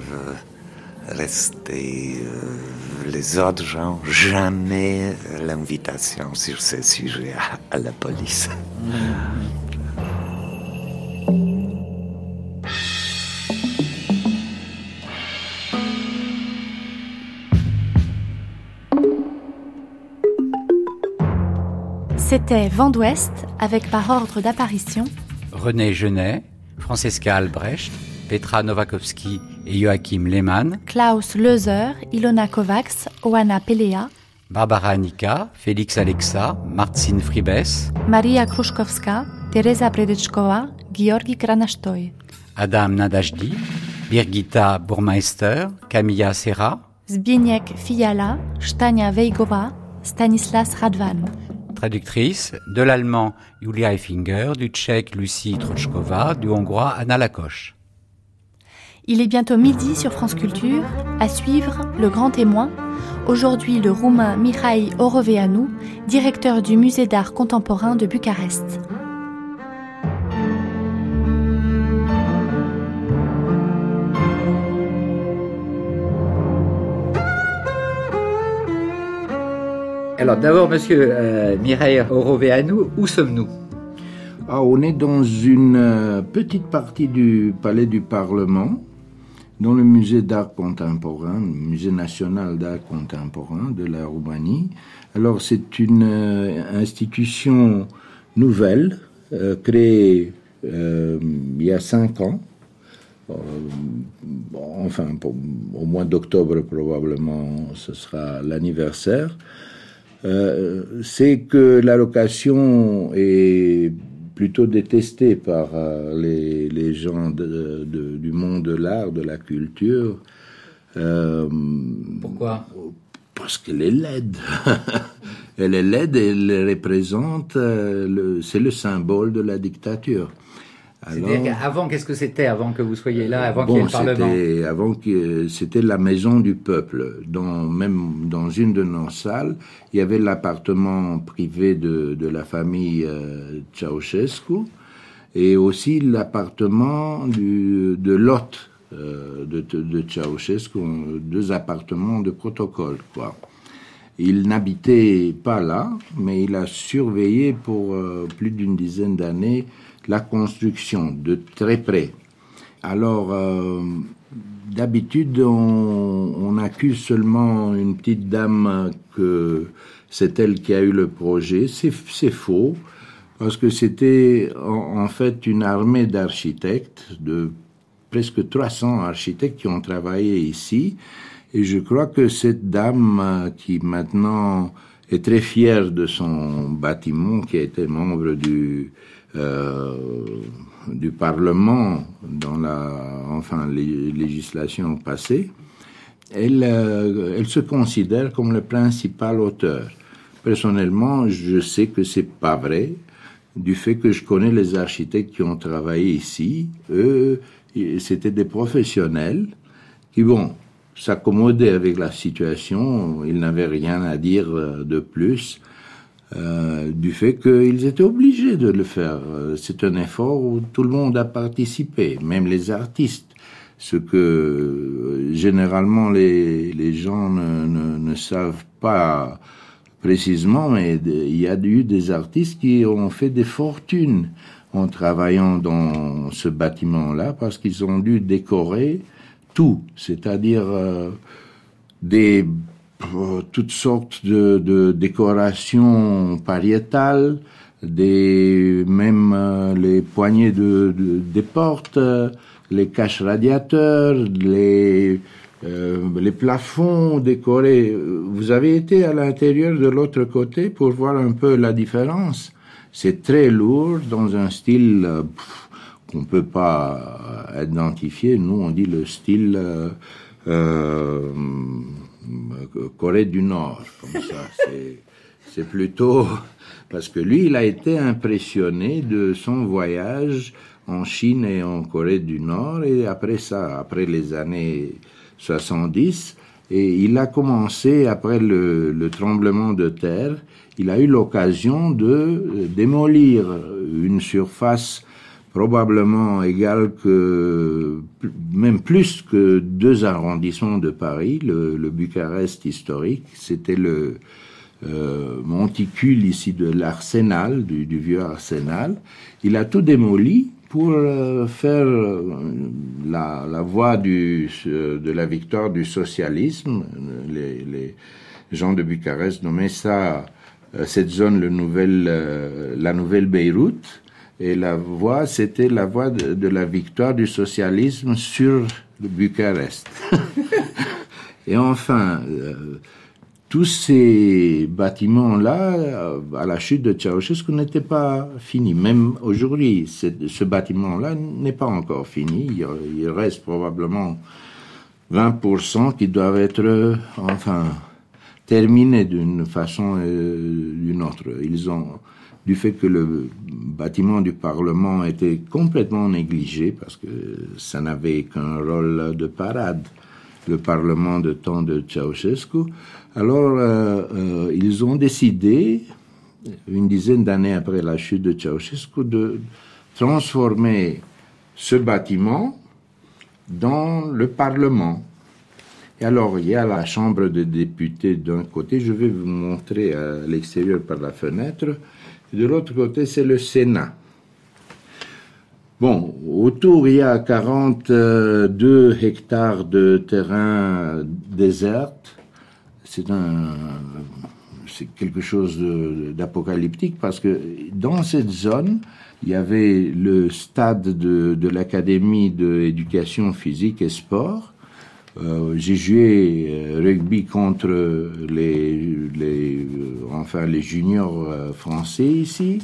rester euh, les autres gens, jamais l'invitation sur ce sujet à, la police. C'était Vent d'Ouest avec par ordre d'apparition René Genet, Francesca Albrecht, Petra Novakovsky et Joachim Lehmann, Klaus Löser, Ilona Kovacs, Oana Pelea, Barbara Nika, Félix Alexa, Marcin Fribes, Maria Kruszkowska, Teresa Predeczkowa, Georgi Kranasztoj, Adam Nadajdi, Birgita Burmeister, Camilla Serra, Zbigniew Fiala, Stania Wejgowa, Stanislas Radwan. Traductrice de l'allemand Julia Effinger, du tchèque Lucie Trochkova, du hongrois Anna Lacoche. Il est bientôt midi sur France Culture. À suivre, le grand témoin. Aujourd'hui, le roumain Mihai Oroveanu, directeur du musée d'art contemporain de Bucarest. Alors d'abord, monsieur euh, Mireille Oroveanu, où sommes-nous? Ah, On est dans une euh, petite partie du Palais du Parlement, dans le musée d'art contemporain, le musée national d'art contemporain de la Roumanie. Alors c'est une euh, institution nouvelle, créée il y a cinq ans. enfin, au mois d'octobre probablement, ce sera l'anniversaire. Euh, c'est que l'allocation est plutôt détestée par euh, les, gens du monde de l'art, de la culture. Euh, Pourquoi? Parce qu'elle est laide. *laughs* elle est laide et elle représente, c'est le symbole de la dictature. Avant, qu'est-ce que c'était avant que vous soyez là, avant qu'il y ait le Parlement? Avant que c'était la maison du peuple. Dans, même dans une de nos salles, il y avait l'appartement privé de, de, la famille euh, Ceausescu et aussi l'appartement de l'hôte euh, de, de, Ceausescu, deux appartements de protocole, quoi. Il n'habitait pas là, mais il a surveillé pour euh, plus d'une dizaine d'années la construction de très près. Alors, euh, d'habitude, on, accuse seulement une petite dame que c'est elle qui a eu le projet. C'est faux, parce que c'était en, fait une armée d'architectes, de presque 300 architectes qui ont travaillé ici. Et je crois que cette dame euh, qui maintenant est très fière de son bâtiment, qui a été membre du, du Parlement dans la enfin, législation passée, elle, euh, elle se considère comme le principal auteur. Personnellement, je sais que c'est pas vrai, du fait que je connais les architectes qui ont travaillé ici. Eux, c'était des professionnels qui, bon, s'accommodaient avec la situation, ils n'avaient rien à dire de plus. Euh, du fait qu'ils étaient obligés de le faire. Euh, c'est un effort où tout le monde a participé, même les artistes. Ce que euh, généralement les, gens ne, savent pas précisément, mais il y a eu des artistes qui ont fait des fortunes en travaillant dans ce bâtiment-là parce qu'ils ont dû décorer tout, c'est-à-dire des toutes sortes de, de, décorations pariétales, des, même euh, les poignées de, des portes, les caches radiateurs, les, euh, les plafonds décorés. Vous avez été à l'intérieur de l'autre côté pour voir un peu la différence. C'est très lourd dans un style euh, qu'on peut pas identifier. Nous, on dit le style euh, Corée du Nord, comme ça. *laughs* C'est plutôt parce que lui, il a été impressionné de son voyage en Chine et en Corée du Nord, et après ça, après les années 70, et il a commencé, après le, le tremblement de terre, il a eu l'occasion de démolir une surface probablement égal que, même plus que deux arrondissements de Paris, le, Bucarest historique, c'était le euh, monticule ici de l'arsenal, du, vieux arsenal. Il a tout démoli pour euh, faire euh, la, voie de la victoire du socialisme. Les, gens de Bucarest nommaient ça, cette zone, le nouvel, la nouvelle Beyrouth. Et la voie, c'était la voie de, la victoire du socialisme sur Bucarest. *laughs* et enfin, euh, tous ces bâtiments-là, euh, à la chute de Ceausescu, n'étaient pas finis. Même aujourd'hui, ce bâtiment-là n'est pas encore fini. Il, reste probablement 20% qui doivent être, enfin, terminé d'une façon ou d'une autre. Ils ont, du fait que le bâtiment du Parlement était complètement négligé parce que ça n'avait qu'un rôle de parade, le Parlement de temps de Ceausescu, alors euh, ils ont décidé, une dizaine d'années après la chute de Ceausescu, de transformer ce bâtiment dans le Parlement. Et alors, il y a la Chambre des députés d'un côté, je vais vous montrer à l'extérieur par la fenêtre, de l'autre côté, c'est le Sénat. Bon, autour, il y a 42 hectares de terrain désert. C'est quelque chose d'apocalyptique parce que dans cette zone, il y avait le stade de, de l'Académie d'éducation physique et sport. Euh, j'ai joué euh, rugby contre les, euh, enfin les juniors français ici.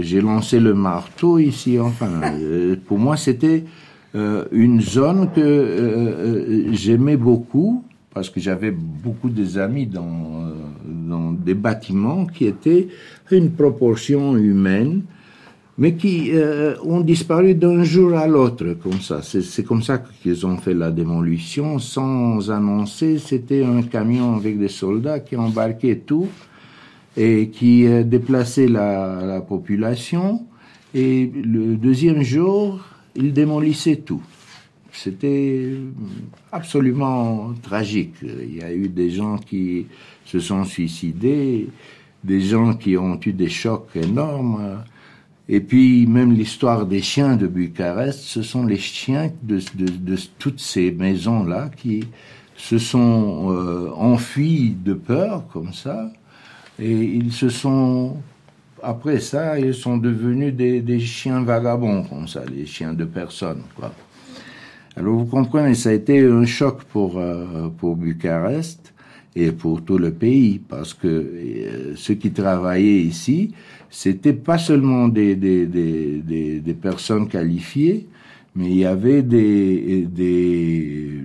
j'ai lancé le marteau ici. Enfin, pour moi, c'était une zone que j'aimais beaucoup parce que j'avais beaucoup des amis dans des bâtiments qui étaient une proportion humaine mais qui euh, ont disparu d'un jour à l'autre, comme ça. C'est comme ça qu'ils ont fait la démolition, sans annoncer. C'était un camion avec des soldats qui embarquaient tout et qui euh, déplaçaient la, la, population. Et le deuxième jour, ils démolissaient tout. C'était absolument tragique. Il y a eu des gens qui se sont suicidés, des gens qui ont eu des chocs énormes. Et puis même l'histoire des chiens de Bucarest, ce sont les chiens de, de, toutes ces maisons-là qui se sont euh, enfuis de peur comme ça, et ils se sont, après ça, ils sont devenus des, des chiens vagabonds comme ça, les chiens de personne. Quoi. Alors vous comprenez, ça a été un choc pour, euh, pour Bucarest et pour tout le pays, parce que euh, ceux qui travaillaient ici, c'était pas seulement des, des, des, des, personnes qualifiées, mais il y avait des, des,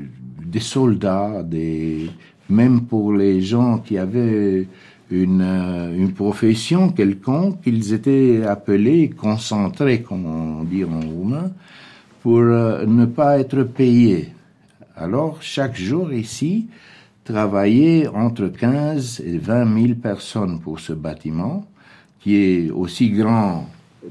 des soldats, des, même pour les gens qui avaient une, une profession quelconque, ils étaient appelés, concentrés, comme on dit en roumain, pour euh, ne pas être payés. Alors, chaque jour ici, travaillaient entre 15 et 20 000 personnes pour ce bâtiment est aussi grand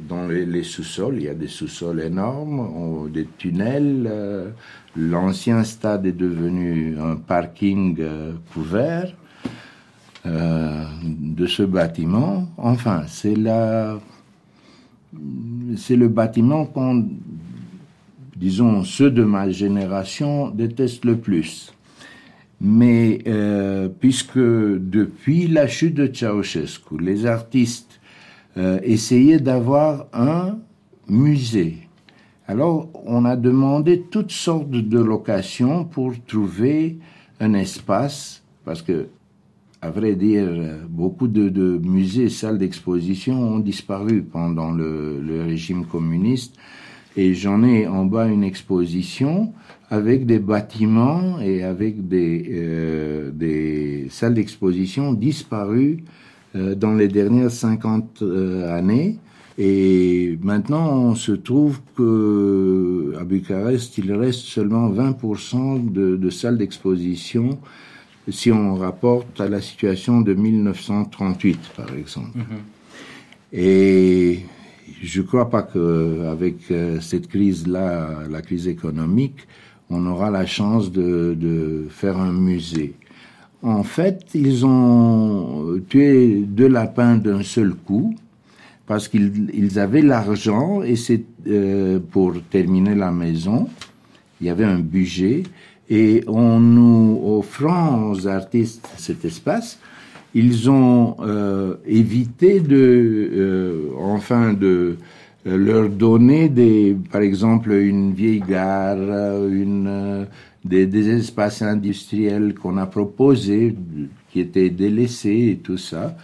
dans les, sous-sols. Il y a des sous-sols énormes, des tunnels. Euh, l'ancien stade est devenu un parking euh, couvert euh, de ce bâtiment. Enfin, c'est la, c'est le bâtiment qu'on, disons, ceux de ma génération détestent le plus. Mais puisque depuis la chute de Ceausescu, les artistes euh, essayer d'avoir un musée. Alors, on a demandé toutes sortes de locations pour trouver un espace, parce que, à vrai dire, beaucoup de, de musées salles d'exposition ont disparu pendant le, le, régime communiste. Et j'en ai en bas une exposition avec des bâtiments et avec des, euh, des salles d'exposition disparues dans les dernières 50 euh, années. Et maintenant, on se trouve que à Bucarest, il reste seulement 20% de, de salles d'exposition si on rapporte à la situation de 1938, par exemple. Mm-hmm. Et je ne crois pas qu'avec euh, cette crise-là, la crise économique, on aura la chance de, de faire un musée. En fait, ils ont tué deux lapins d'un seul coup parce qu'ils avaient l'argent et c'est euh, pour terminer la maison. Il y avait un budget et en nous offrant aux artistes cet espace, ils ont euh, évité de, euh, enfin de leur donner des, par exemple, une vieille gare, une des, espaces industriels qu'on a proposés, qui étaient délaissés et tout ça.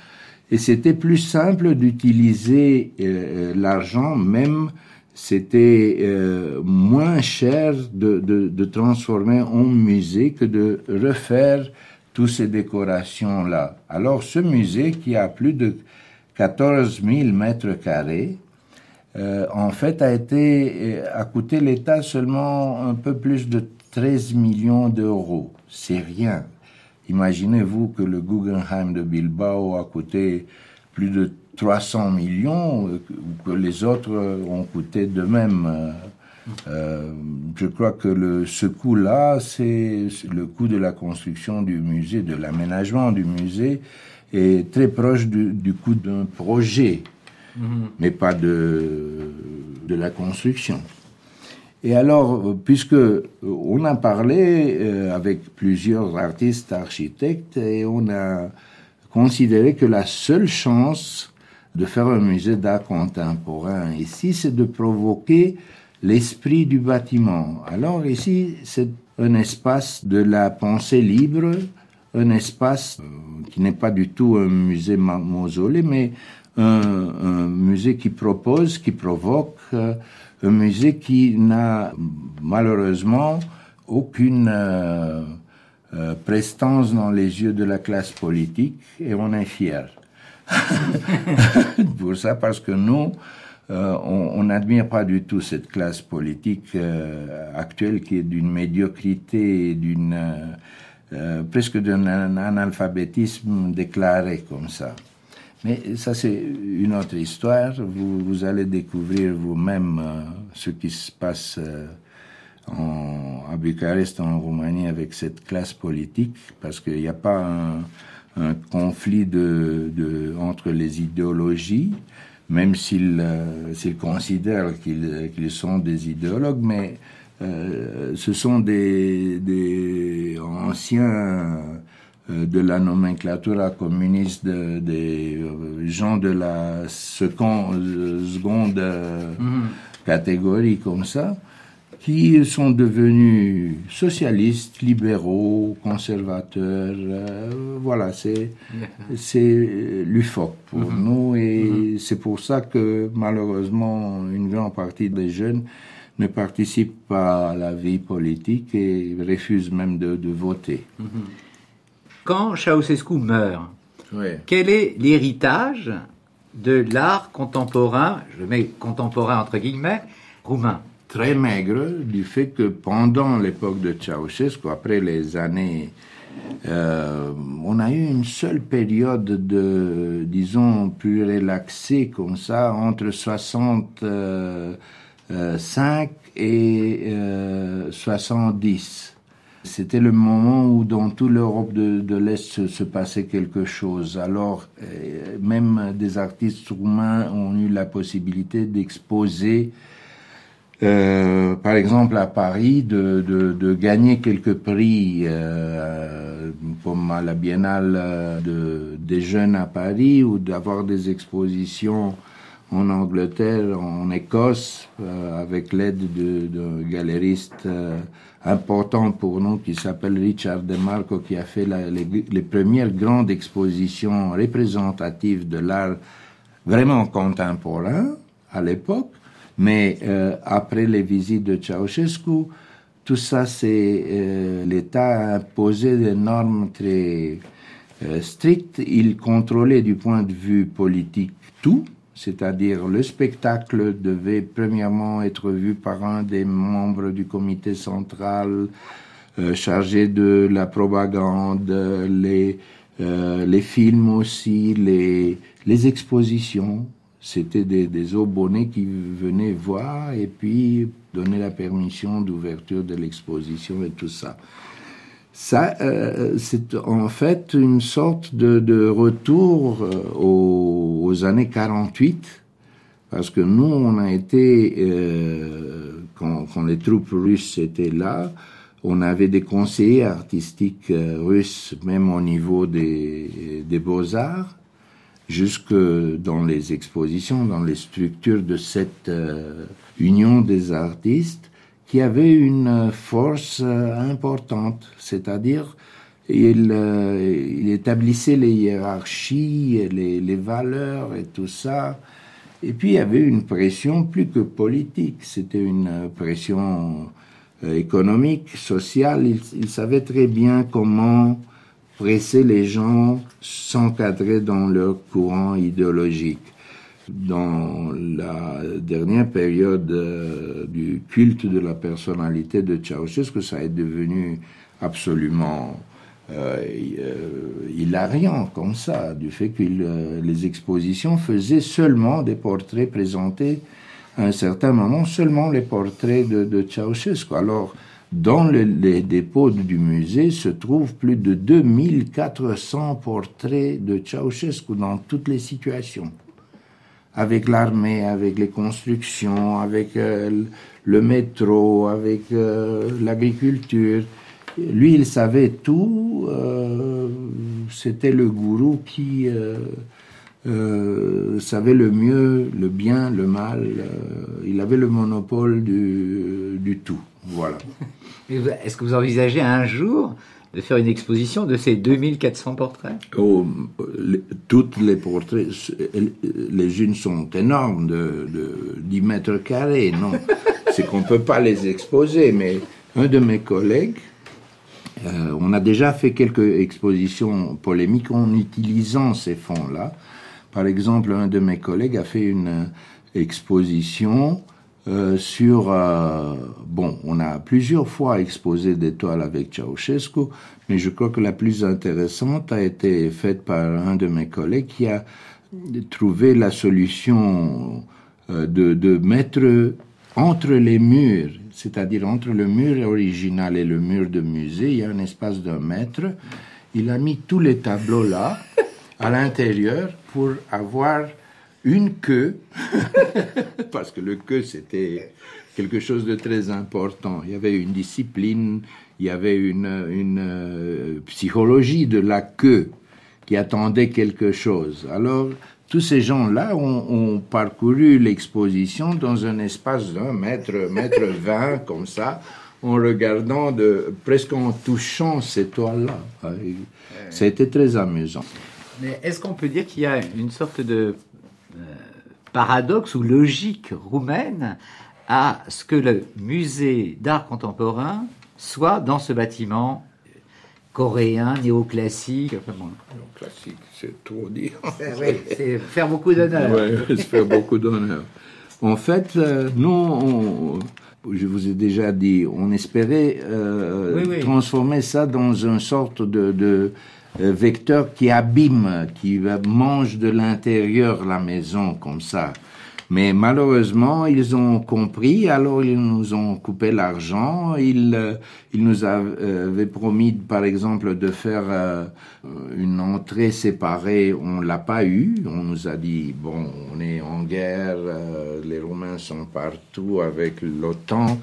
Et c'était plus simple d'utiliser euh, l'argent, même c'était euh, moins cher de, de, transformer en musée que de refaire toutes ces décorations-là. Alors ce musée qui a plus de 14 000 mètres carrés, euh, en fait a été euh, a coûté l'État seulement un peu plus de 13 millions d'euros. C'est rien. Imaginez-vous que le Guggenheim de Bilbao a coûté plus de 300 millions, ou que les autres ont coûté de même. Euh, je crois que le, ce coût-là, c'est le coût de la construction du musée, de l'aménagement du musée, est très proche du, du coût d'un projet, mhm. mais pas de, de la construction. Et alors, puisque on a parlé euh, avec plusieurs artistes, architectes, et on a considéré que la seule chance de faire un musée d'art contemporain ici, c'est de provoquer l'esprit du bâtiment. Alors ici, c'est un espace de la pensée libre, un espace euh, qui n'est pas du tout un musée mausolée, mais un, musée qui propose, qui provoque, euh, un musée qui n'a malheureusement aucune euh, prestance dans les yeux de la classe politique et on est fiers. *laughs* Pour ça, parce que nous, euh, on n'admire pas du tout cette classe politique euh, actuelle qui est d'une médiocrité, d'une euh, presque d'un analphabétisme déclaré comme ça. Mais ça, c'est une autre histoire. Vous, allez découvrir vous-même ce qui se passe en, à Bucarest, en Roumanie, avec cette classe politique, parce qu'il n'y a pas un, conflit entre les idéologies même s'ils euh, considèrent qu'ils sont des idéologues, mais euh, ce sont des, anciens euh, de la nomenclature communiste, des gens de la seconde, seconde mhm. catégorie comme ça, qui sont devenus socialistes, libéraux, conservateurs. Euh, voilà, c'est c'est l'UFOC pour mhm. nous et mhm. c'est pour ça que malheureusement une grande partie des jeunes ne participent pas à la vie politique et refusent même de, de voter. Quand Ceausescu meurt, quel est l'héritage de l'art contemporain, je mets contemporain entre guillemets, roumain très maigre du fait que pendant l'époque de Ceausescu, après les années, euh, on a eu une seule période de, disons, plus relaxée comme ça, entre 65 et 70. C'était le moment où dans toute l'Europe de, l'Est se, passait quelque chose. Alors, euh, même des artistes roumains ont eu la possibilité d'exposer euh, par exemple à Paris, de, de, de gagner quelques prix euh, comme à la Biennale de, des jeunes à Paris ou d'avoir des expositions en Angleterre, en Écosse, avec l'aide galériste euh, important pour nous qui s'appelle Richard De Marco, qui a fait les premières grandes expositions représentatives de l'art vraiment contemporain à l'époque. Mais euh, après les visites de Ceausescu, tout ça, c'est euh, l'État a imposé des normes très euh, strictes. Il contrôlait du point de vue politique tout, c'est-à-dire le spectacle devait premièrement être vu par un des membres du comité central chargé de la propagande, les, les films aussi, les, expositions. C'était des, des abonnés qui venaient voir et puis donner la permission d'ouverture de l'exposition et tout ça. Ça, euh, c'est en fait une sorte de, de retour euh, aux, aux, années 48, parce que nous, on a été, euh, quand, quand, les troupes russes étaient là, on avait des conseillers artistiques euh, russes, même au niveau des, des beaux-arts, jusque dans les expositions, dans les structures de cette euh, union des artistes, qui avait une force euh, importante, c'est-à-dire il, euh, il, établissait les hiérarchies, les, valeurs et tout ça. Et puis il y avait une pression plus que politique, c'était une pression économique, sociale. Il, savait très bien comment presser les gens, s'encadrer dans leur courant idéologique. Dans la dernière période euh, du culte de la personnalité de Ceausescu, ça est devenu absolument euh, euh, comme ça, du fait que les expositions faisaient seulement des portraits présentés à un certain moment, seulement les portraits de, de Ceausescu. Alors, dans les dépôts du musée se trouvent plus de 2400 portraits de Ceausescu dans toutes les situations. Avec l'armée, avec les constructions, avec euh, le métro, avec euh, l'agriculture. Lui, il savait tout. Euh, c'était le gourou qui savait le mieux, le bien, le mal. il avait le monopole du, du tout. Voilà. *laughs* Est-ce que vous envisagez un jour de faire une exposition de ces 2400 portraits? Oh, Toutes les portraits, les unes sont énormes, de, 10 mètres carrés, non. *laughs* C'est qu'on ne peut pas les exposer, mais un de mes collègues, euh, on a déjà fait quelques expositions polémiques en utilisant ces fonds-là. Par exemple, un de mes collègues a fait une exposition euh, sur euh, bon, on a plusieurs fois exposé des toiles avec Ceausescu, mais je crois que la plus intéressante a été faite par un de mes collègues qui a trouvé la solution euh, de, de mettre entre les murs, c'est-à-dire entre le mur original et le mur de musée, il y a un espace d'un mètre. Il a mis tous les tableaux là, à l'intérieur, pour avoir une queue, *laughs* parce que le queue c'était quelque chose de très important. Il y avait une discipline, il y avait une, une euh, psychologie de la queue qui attendait quelque chose. Alors, tous ces gens-là ont, parcouru l'exposition dans un espace d'un mètre, mètre *laughs* vingt, comme ça, en regardant de, presque en touchant ces toiles-là. Ça a été très amusant. Mais est-ce qu'on peut dire qu'il y a une sorte de paradoxe ou logique roumaine à ce que le musée d'art contemporain soit dans ce bâtiment coréen, néoclassique. Néoclassique, c'est trop dire. c'est faire beaucoup d'honneur. Oui, c'est faire beaucoup d'honneur. En fait, euh, nous, je vous ai déjà dit, on espérait euh, transformer ça dans une sorte de vecteur qui abîme, qui mange de l'intérieur la maison comme ça. Mais malheureusement, ils ont compris, alors ils nous ont coupé l'argent. Ils, euh, ils nous avaient promis, par exemple, de faire euh, une entrée séparée. On l'a pas eu. On nous a dit, bon, on est en guerre, les Roumains sont partout avec l'OTAN.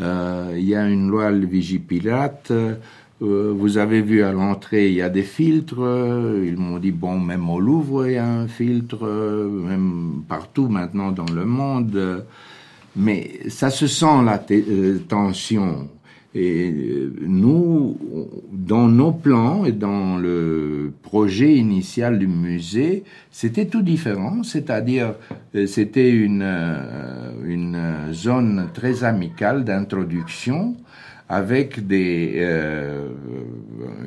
Il y a une loi le Vigipilate. Euh, vous avez vu à l'entrée, il y a des filtres. Ils m'ont dit, bon, même au Louvre, il y a un filtre, même partout maintenant dans le monde. Mais ça se sent la euh, tension. Et euh, nous, dans nos plans et dans le projet initial du musée, c'était tout différent. C'est-à-dire, c'était une zone très amicale d'introduction avec des, euh,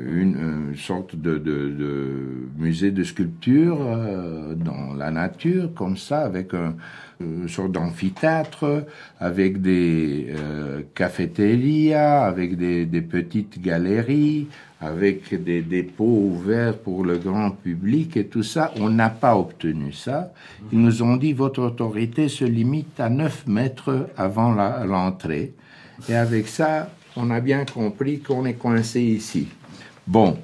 une, sorte de, de, musée de sculpture euh, dans la nature, comme ça, avec un, une sorte d'amphithéâtre, avec des euh, cafétérias, avec des, des, petites galeries, avec des dépôts ouverts pour le grand public et tout ça. On n'a pas obtenu ça. Ils nous ont dit votre autorité se limite à 9 mètres avant l'entrée. Et avec ça, on a bien compris qu'on est coincé ici. Bon,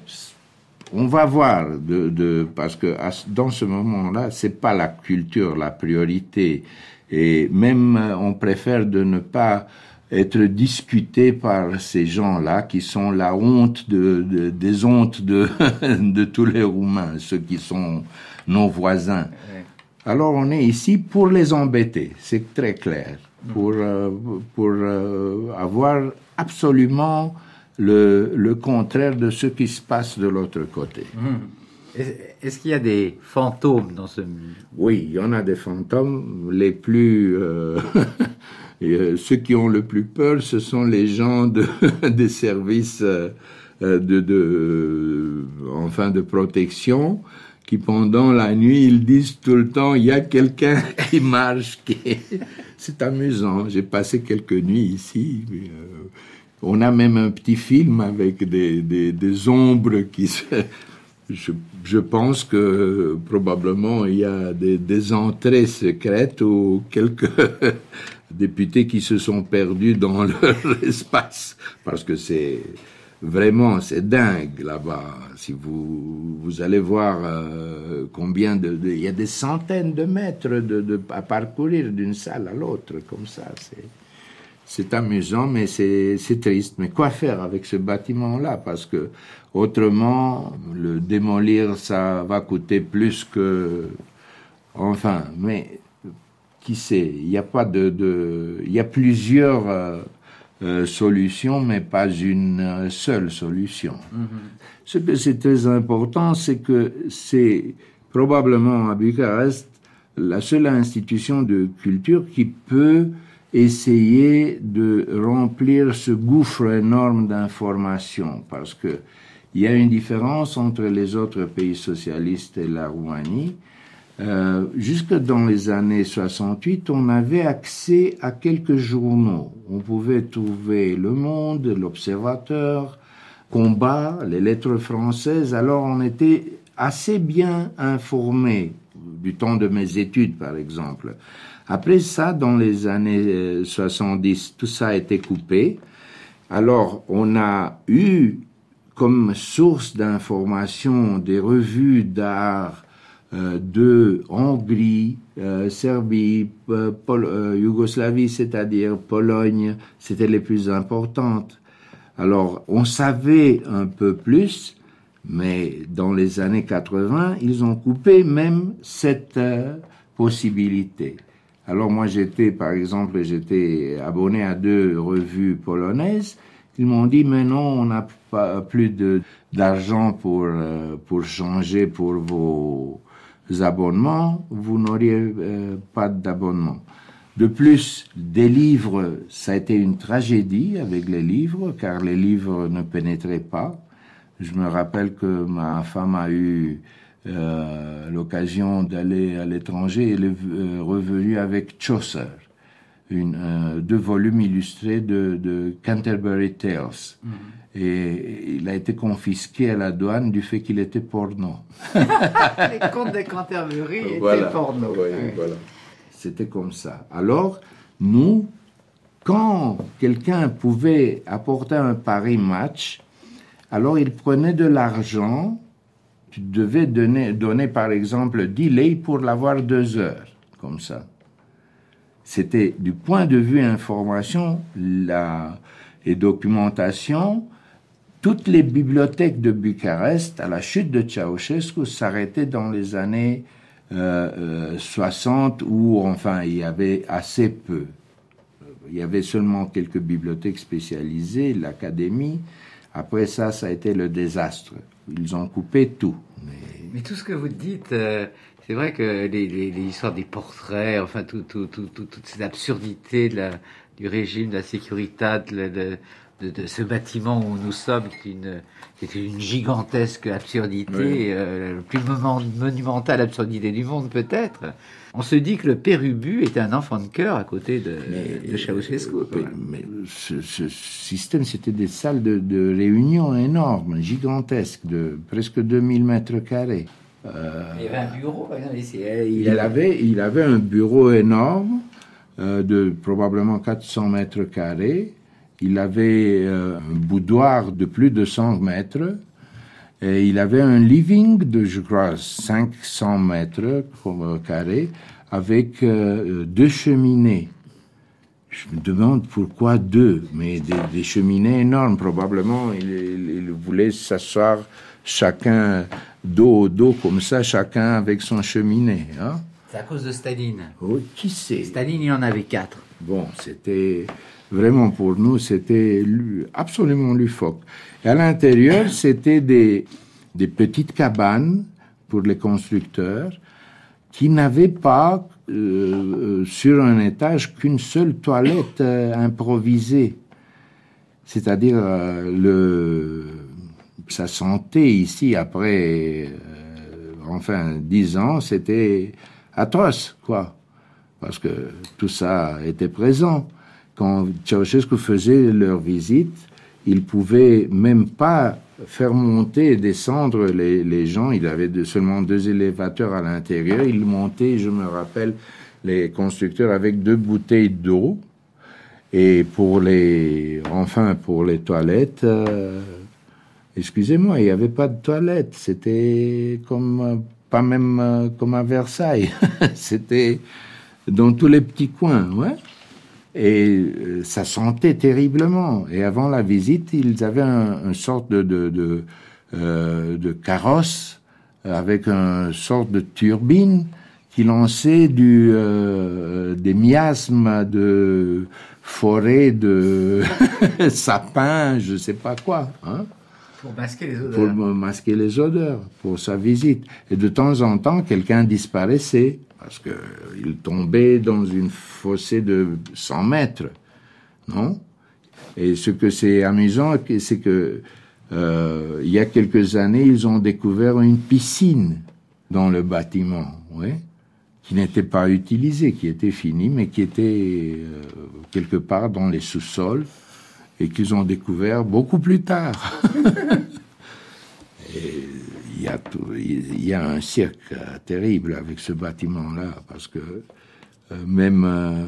on va voir, de, parce que dans ce moment-là, c'est pas la culture la priorité, et même euh, on préfère de ne pas être discuté par ces gens-là qui sont la honte de, des hontes de, *laughs* de tous les Roumains, ceux qui sont nos voisins. Alors on est ici pour les embêter, c'est très clair, pour, euh, pour euh, avoir absolument le, le, contraire de ce qui se passe de l'autre côté. Mmh. Est-ce qu'il y a des fantômes dans ce musée Oui, il y en a des fantômes. Les plus, euh, *laughs* euh, ceux qui ont le plus peur, ce sont les gens de, *laughs* des services euh, de, de, enfin de protection qui pendant la nuit ils disent tout le temps il y a quelqu'un *laughs* qui marche qui c'est amusant. J'ai passé quelques nuits ici on a même un petit film avec des, des, des ombres qui se *laughs* je, je, pense que probablement il y a des, des entrées secrètes ou quelques *laughs* députés qui se sont perdus dans *laughs* leur espace parce que c'est vraiment c'est dingue là-bas. Si vous vous allez voir euh, combien de, il y a des centaines de mètres à parcourir d'une salle à l'autre comme ça. C'est c'est amusant, mais c'est triste. Mais quoi faire avec ce bâtiment-là? Parce que autrement, le démolir, ça va coûter plus que. Enfin, mais qui sait? Il n'y a pas de, de, il y a plusieurs euh, euh, solutions, mais pas une seule solution. Mm-hmm. Ce que c'est très important, c'est que c'est probablement à Bucarest la seule institution de culture qui peut essayer de remplir ce gouffre énorme d'informations parce que il y a une différence entre les autres pays socialistes et la Roumanie. Euh, jusque dans les années 68, on avait accès à quelques journaux. On pouvait trouver Le Monde, L'Observateur, Combat, les lettres françaises. Alors on était assez bien informé du temps de mes études, par exemple. Après ça, dans les années 70, euh, tout ça a été coupé. Alors, on a eu comme source d'information des revues d'art de Hongrie, euh, Serbie, Yougoslavie, c'est-à-dire Pologne, c'était les plus importantes. Alors, on savait un peu plus, mais dans les années 80, ils ont coupé même cette possibilité. Alors moi j'étais, par exemple, j'étais abonné à deux revues polonaises. Ils m'ont dit mais non, on n'a plus d'argent pour euh, pour changer pour vos abonnements. Vous n'auriez euh, pas d'abonnement. De plus, des livres, ça a été une tragédie avec les livres, car les livres ne pénétraient pas. Je me rappelle que ma femme a eu euh, l'occasion d'aller à l'étranger, il est euh, revenu avec Chaucer, une, euh, deux volumes illustrés de, de Canterbury Tales. Mhm. Et il a été confisqué à la douane du fait qu'il était porno. *laughs* Les contes de Canterbury étaient porno. voilà. C'était comme ça. Alors, nous, quand quelqu'un pouvait apporter un pari match, alors il prenait de l'argent tu devais donner, donner par exemple 10 lei pour l'avoir deux heures, comme ça. C'était du point de vue information la, et documentation, toutes les bibliothèques de Bucarest, à la chute de Ceausescu, s'arrêtaient dans les années 60 euh, euh, où, enfin, il y avait assez peu. Il y avait seulement quelques bibliothèques spécialisées, l'académie. Après ça, ça a été le désastre. Ils ont coupé tout. Mais, tout ce que vous dites, euh, c'est vrai que les, histoires des portraits, enfin, tout, tout, tout, toute cette absurdité de la, du régime, de la sécurité, de, de, ce bâtiment où nous sommes, qui, une, était une gigantesque absurdité, euh, le plus monumentale absurdité du monde peut-être. On se dit que le Pérubu était un enfant de cœur à côté de, de Ceausescu. Mais, ce, ce, système, c'était des salles de, de, réunion énormes, gigantesques, de presque 2000 mètres carrés. Euh, il avait un bureau, par exemple, ici. Il, avait, il avait un bureau énorme, euh, de probablement 400 mètres carrés. Il avait euh, un boudoir de plus de 100 mètres. Et il avait un living de, je crois, 500 mètres carrés avec euh, deux cheminées. Je me demande pourquoi deux, mais des, cheminées énormes. Probablement, il, voulait s'asseoir chacun dos au dos comme ça, chacun avec son cheminée. Hein. C'est à cause de Staline. Oui, qui sait? Staline, il en avait quatre. Bon, c'était vraiment pour nous, c'était absolument lufoque. Et à l'intérieur, *coughs* c'était des, des petites cabanes pour les constructeurs qui n'avaient pas euh, euh, sur un étage qu'une seule toilette euh, improvisée. C'est-à-dire le sa santé ici après, enfin, dix ans, c'était atroce, quoi. Parce que tout ça était présent. Quand Ceausescu faisait leur visite, il pouvait même pas faire monter et descendre les, gens. Il avait seulement deux élévateurs à l'intérieur. Il montait, je me rappelle, les constructeurs avec deux bouteilles d'eau. Et pour les, enfin, pour les toilettes, euh, excusez-moi, il n'y avait pas de toilettes. C'était comme, pas même euh, comme à Versailles. *laughs* C'était dans tous les petits coins, ouais. Et euh, ça sentait terriblement. Et avant la visite, ils avaient un, une sorte de, de, de, euh, carrosse avec une sorte de turbine qui lançait du, euh, des miasmes de forêt, de *laughs* sapins, je sais pas quoi. Hein pour masquer les odeurs. Pour masquer les odeurs, pour sa visite. Et de temps en temps, quelqu'un disparaissait parce qu'il tombait dans une fossé de 100 mètres, non? Et ce que c'est amusant, c'est que euh, il y a quelques années, ils ont découvert une piscine dans le bâtiment, qui n'était pas utilisée, qui était finie, mais qui était euh, quelque part dans les sous-sols et qu'ils ont découvert beaucoup plus tard. *laughs* il y a, il y a un cirque terrible avec ce bâtiment-là, parce que euh, même euh,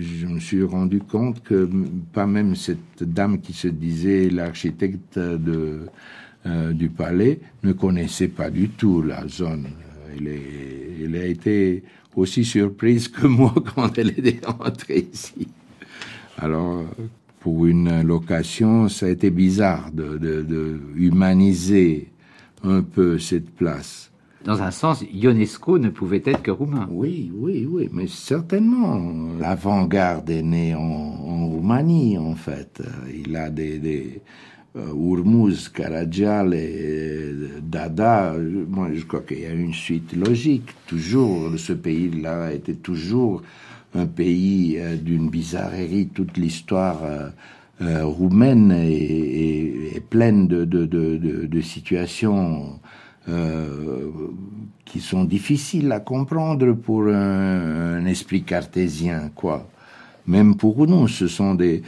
je, me suis rendu compte que pas même cette dame qui se disait l'architecte de, euh, du palais ne connaissait pas du tout la zone. Elle, est, elle, a été aussi surprise que moi *laughs* quand elle est entrée ici. Alors, pour une location, ça a été bizarre de, de, de humaniser un peu cette place. Dans un sens, Ionesco ne pouvait être que roumain. Oui, oui, oui, mais certainement. L'avant-garde est née en, en, Roumanie, en fait. Il a des, des uh, Urmuz, Karadzial et Dada. Moi, je crois qu'il y a une suite logique. Toujours, ce pays-là était toujours un pays euh, d'une bizarrerie. Toute l'histoire euh, euh, roumaine est, pleine de, situations qui sont difficiles à comprendre pour un, esprit cartésien, quoi. Même pour nous, ce sont des.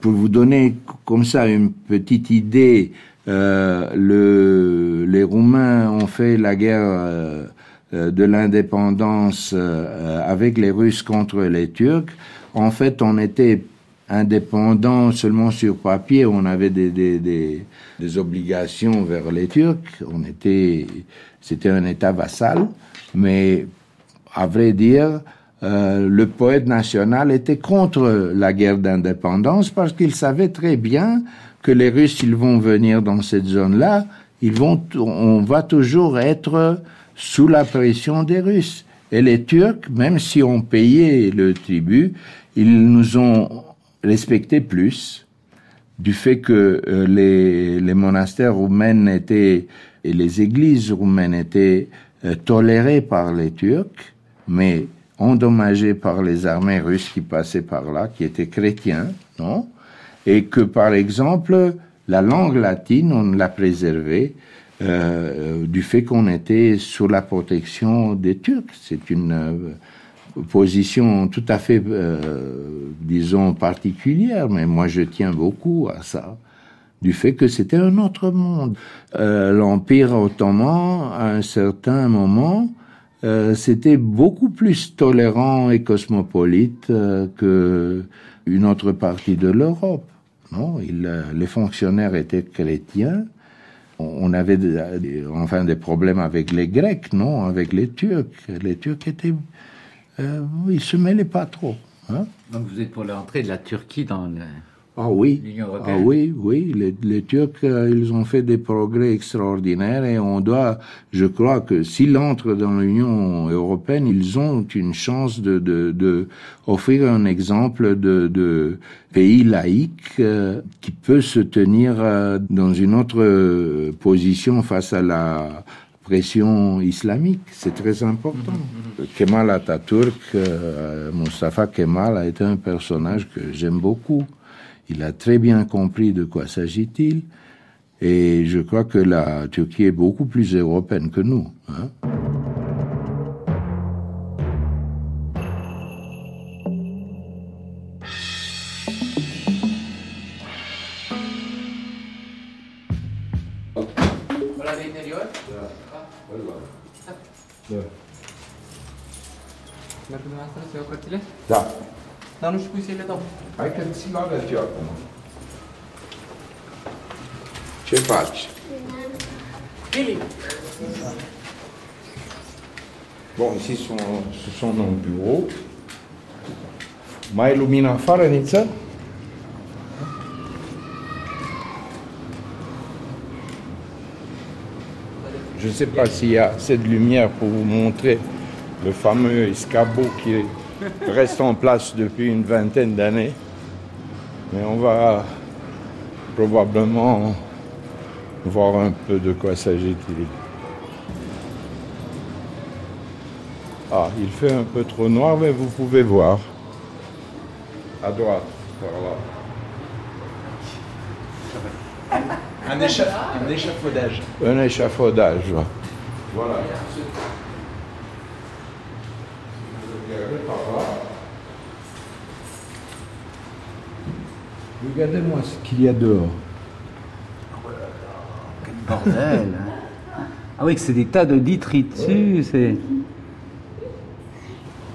pour vous donner comme ça une petite idée, le, les Roumains ont fait la guerre de l'indépendance euh, avec les Russes contre les Turcs, en fait, on était indépendant seulement sur papier. On avait des, des, des, des obligations vers les Turcs. On était, c'était un État vassal, mais à vrai dire, euh, le poète national était contre la guerre d'indépendance parce qu'il savait très bien que les Russes, ils vont venir dans cette zone-là, ils vont, on va toujours être sous la pression des Russes. Et les Turcs, même si on payait le tribut, ils nous ont respecté plus du fait que euh, les, monastères roumains étaient et les églises roumaines étaient euh, tolérées par les Turcs, mais endommagées par les armées russes qui passaient par là, qui étaient chrétiens, non? Et que, par exemple, la langue latine, on l'a préservée, euh, du fait qu'on était sous la protection des Turcs. C'est une euh, position tout à fait, euh, disons, particulière, mais moi je tiens beaucoup à ça, du fait que c'était un autre monde. L'Empire ottoman, à un certain moment, c'était beaucoup plus tolérant et cosmopolite que une autre partie de l'Europe. Non, les fonctionnaires étaient chrétiens, on avait enfin des problèmes avec les Grecs, non, avec les Turcs. Les Turcs étaient, euh, ils se mêlaient pas trop. Hein? Donc vous êtes pour l'entrée de la Turquie dans ah oui, ah oui, oui. Les, les, Turcs, euh, ils ont fait des progrès extraordinaires et on doit, je crois que s'ils entrent dans l'Union européenne, ils ont une chance de, de, de offrir un exemple de, de pays laïque euh, qui peut se tenir euh, dans une autre position face à la pression islamique. C'est très important. Mm-hmm, mm-hmm. Kemal Atatürk, Mustafa Kemal a été un personnage que j'aime beaucoup il a très bien compris de quoi s'agit-il. Et je crois que la Turquie est beaucoup plus européenne que nous. Hein. Dar nu știu cui să le dau. Hai că ți l eu acum. Ce faci? Billy. Bon, ici sont, ce sont nos bureaux. Mai lumină afară, Niță? Je ne sais pas s'il y a assez de lumière pour vous montrer le fameux escabeau qui reste en place depuis une vingtaine d'années. Mais on va probablement voir un peu de quoi s'agit-il. Ah, il fait un peu trop noir, mais vous pouvez voir. À droite, par là. Un, échafaudage. Un échafaudage, voilà. Regardez-moi ce qu'il y a dehors. Quel bordel hein. Ah oui, c'est des tas de détritus. C'est...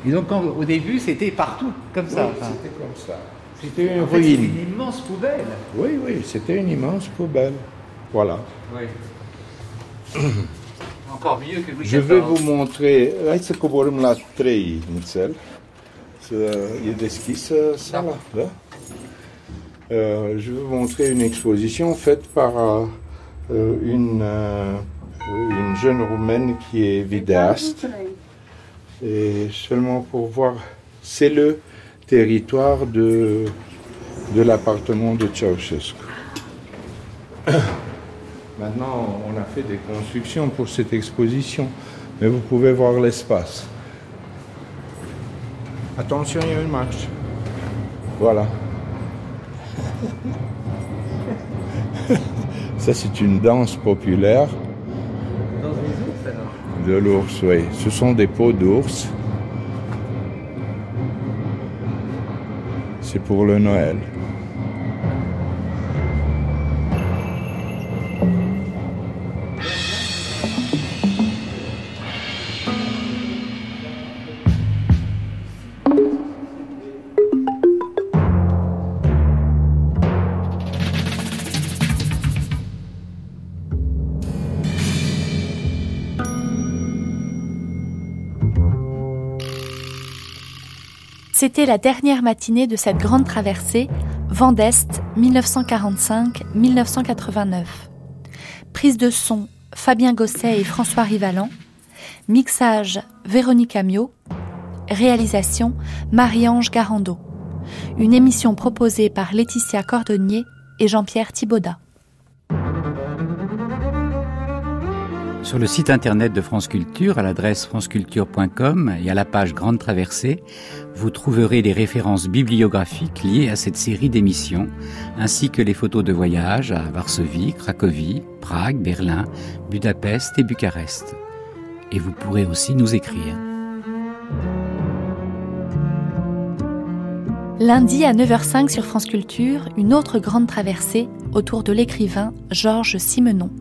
Et donc, au début, c'était partout, comme ça. c'était comme ça. C'était une en ruine. c'était une immense poubelle. Oui, oui, c'était une immense poubelle. Voilà. Oui. *coughs* Encore mieux que Louis Je vais vous montrer. Hai să coborâm la 3 nițel. Să e deschis sala, da? Euh, je vais vous montrer une exposition faite par euh, une, euh, une jeune roumaine qui est vidéaste. Et seulement pour voir, c'est le territoire de, de l'appartement de Ceausescu. *coughs* Maintenant, on a fait des constructions pour cette exposition, mais vous pouvez voir l'espace. Attention, il y a une marche. Voilà. Ça, c'est une danse populaire Dans les ours, alors de l'ours, oui. Ce sont des peaux d'ours. C'est pour le Noël. C'était la dernière matinée de cette grande traversée, Vent d'Est 1945-1989. Prise de son, Fabien Gosset et François Rivalan. Mixage, Véronique Amiot. Réalisation, Marie-Ange Garando. Une émission proposée par Laetitia Cordonnier et Jean-Pierre Thibaudat. Sur le site internet de France Culture, à l'adresse franceculture.com et à la page Grande Traversée, vous trouverez les références bibliographiques liées à cette série d'émissions, ainsi que les photos de voyage à Varsovie, Cracovie, Prague, Berlin, Budapest et Bucarest. Et vous pourrez aussi nous écrire. Lundi à 9h05 sur France Culture, une autre grande traversée autour de l'écrivain Georges Simenon.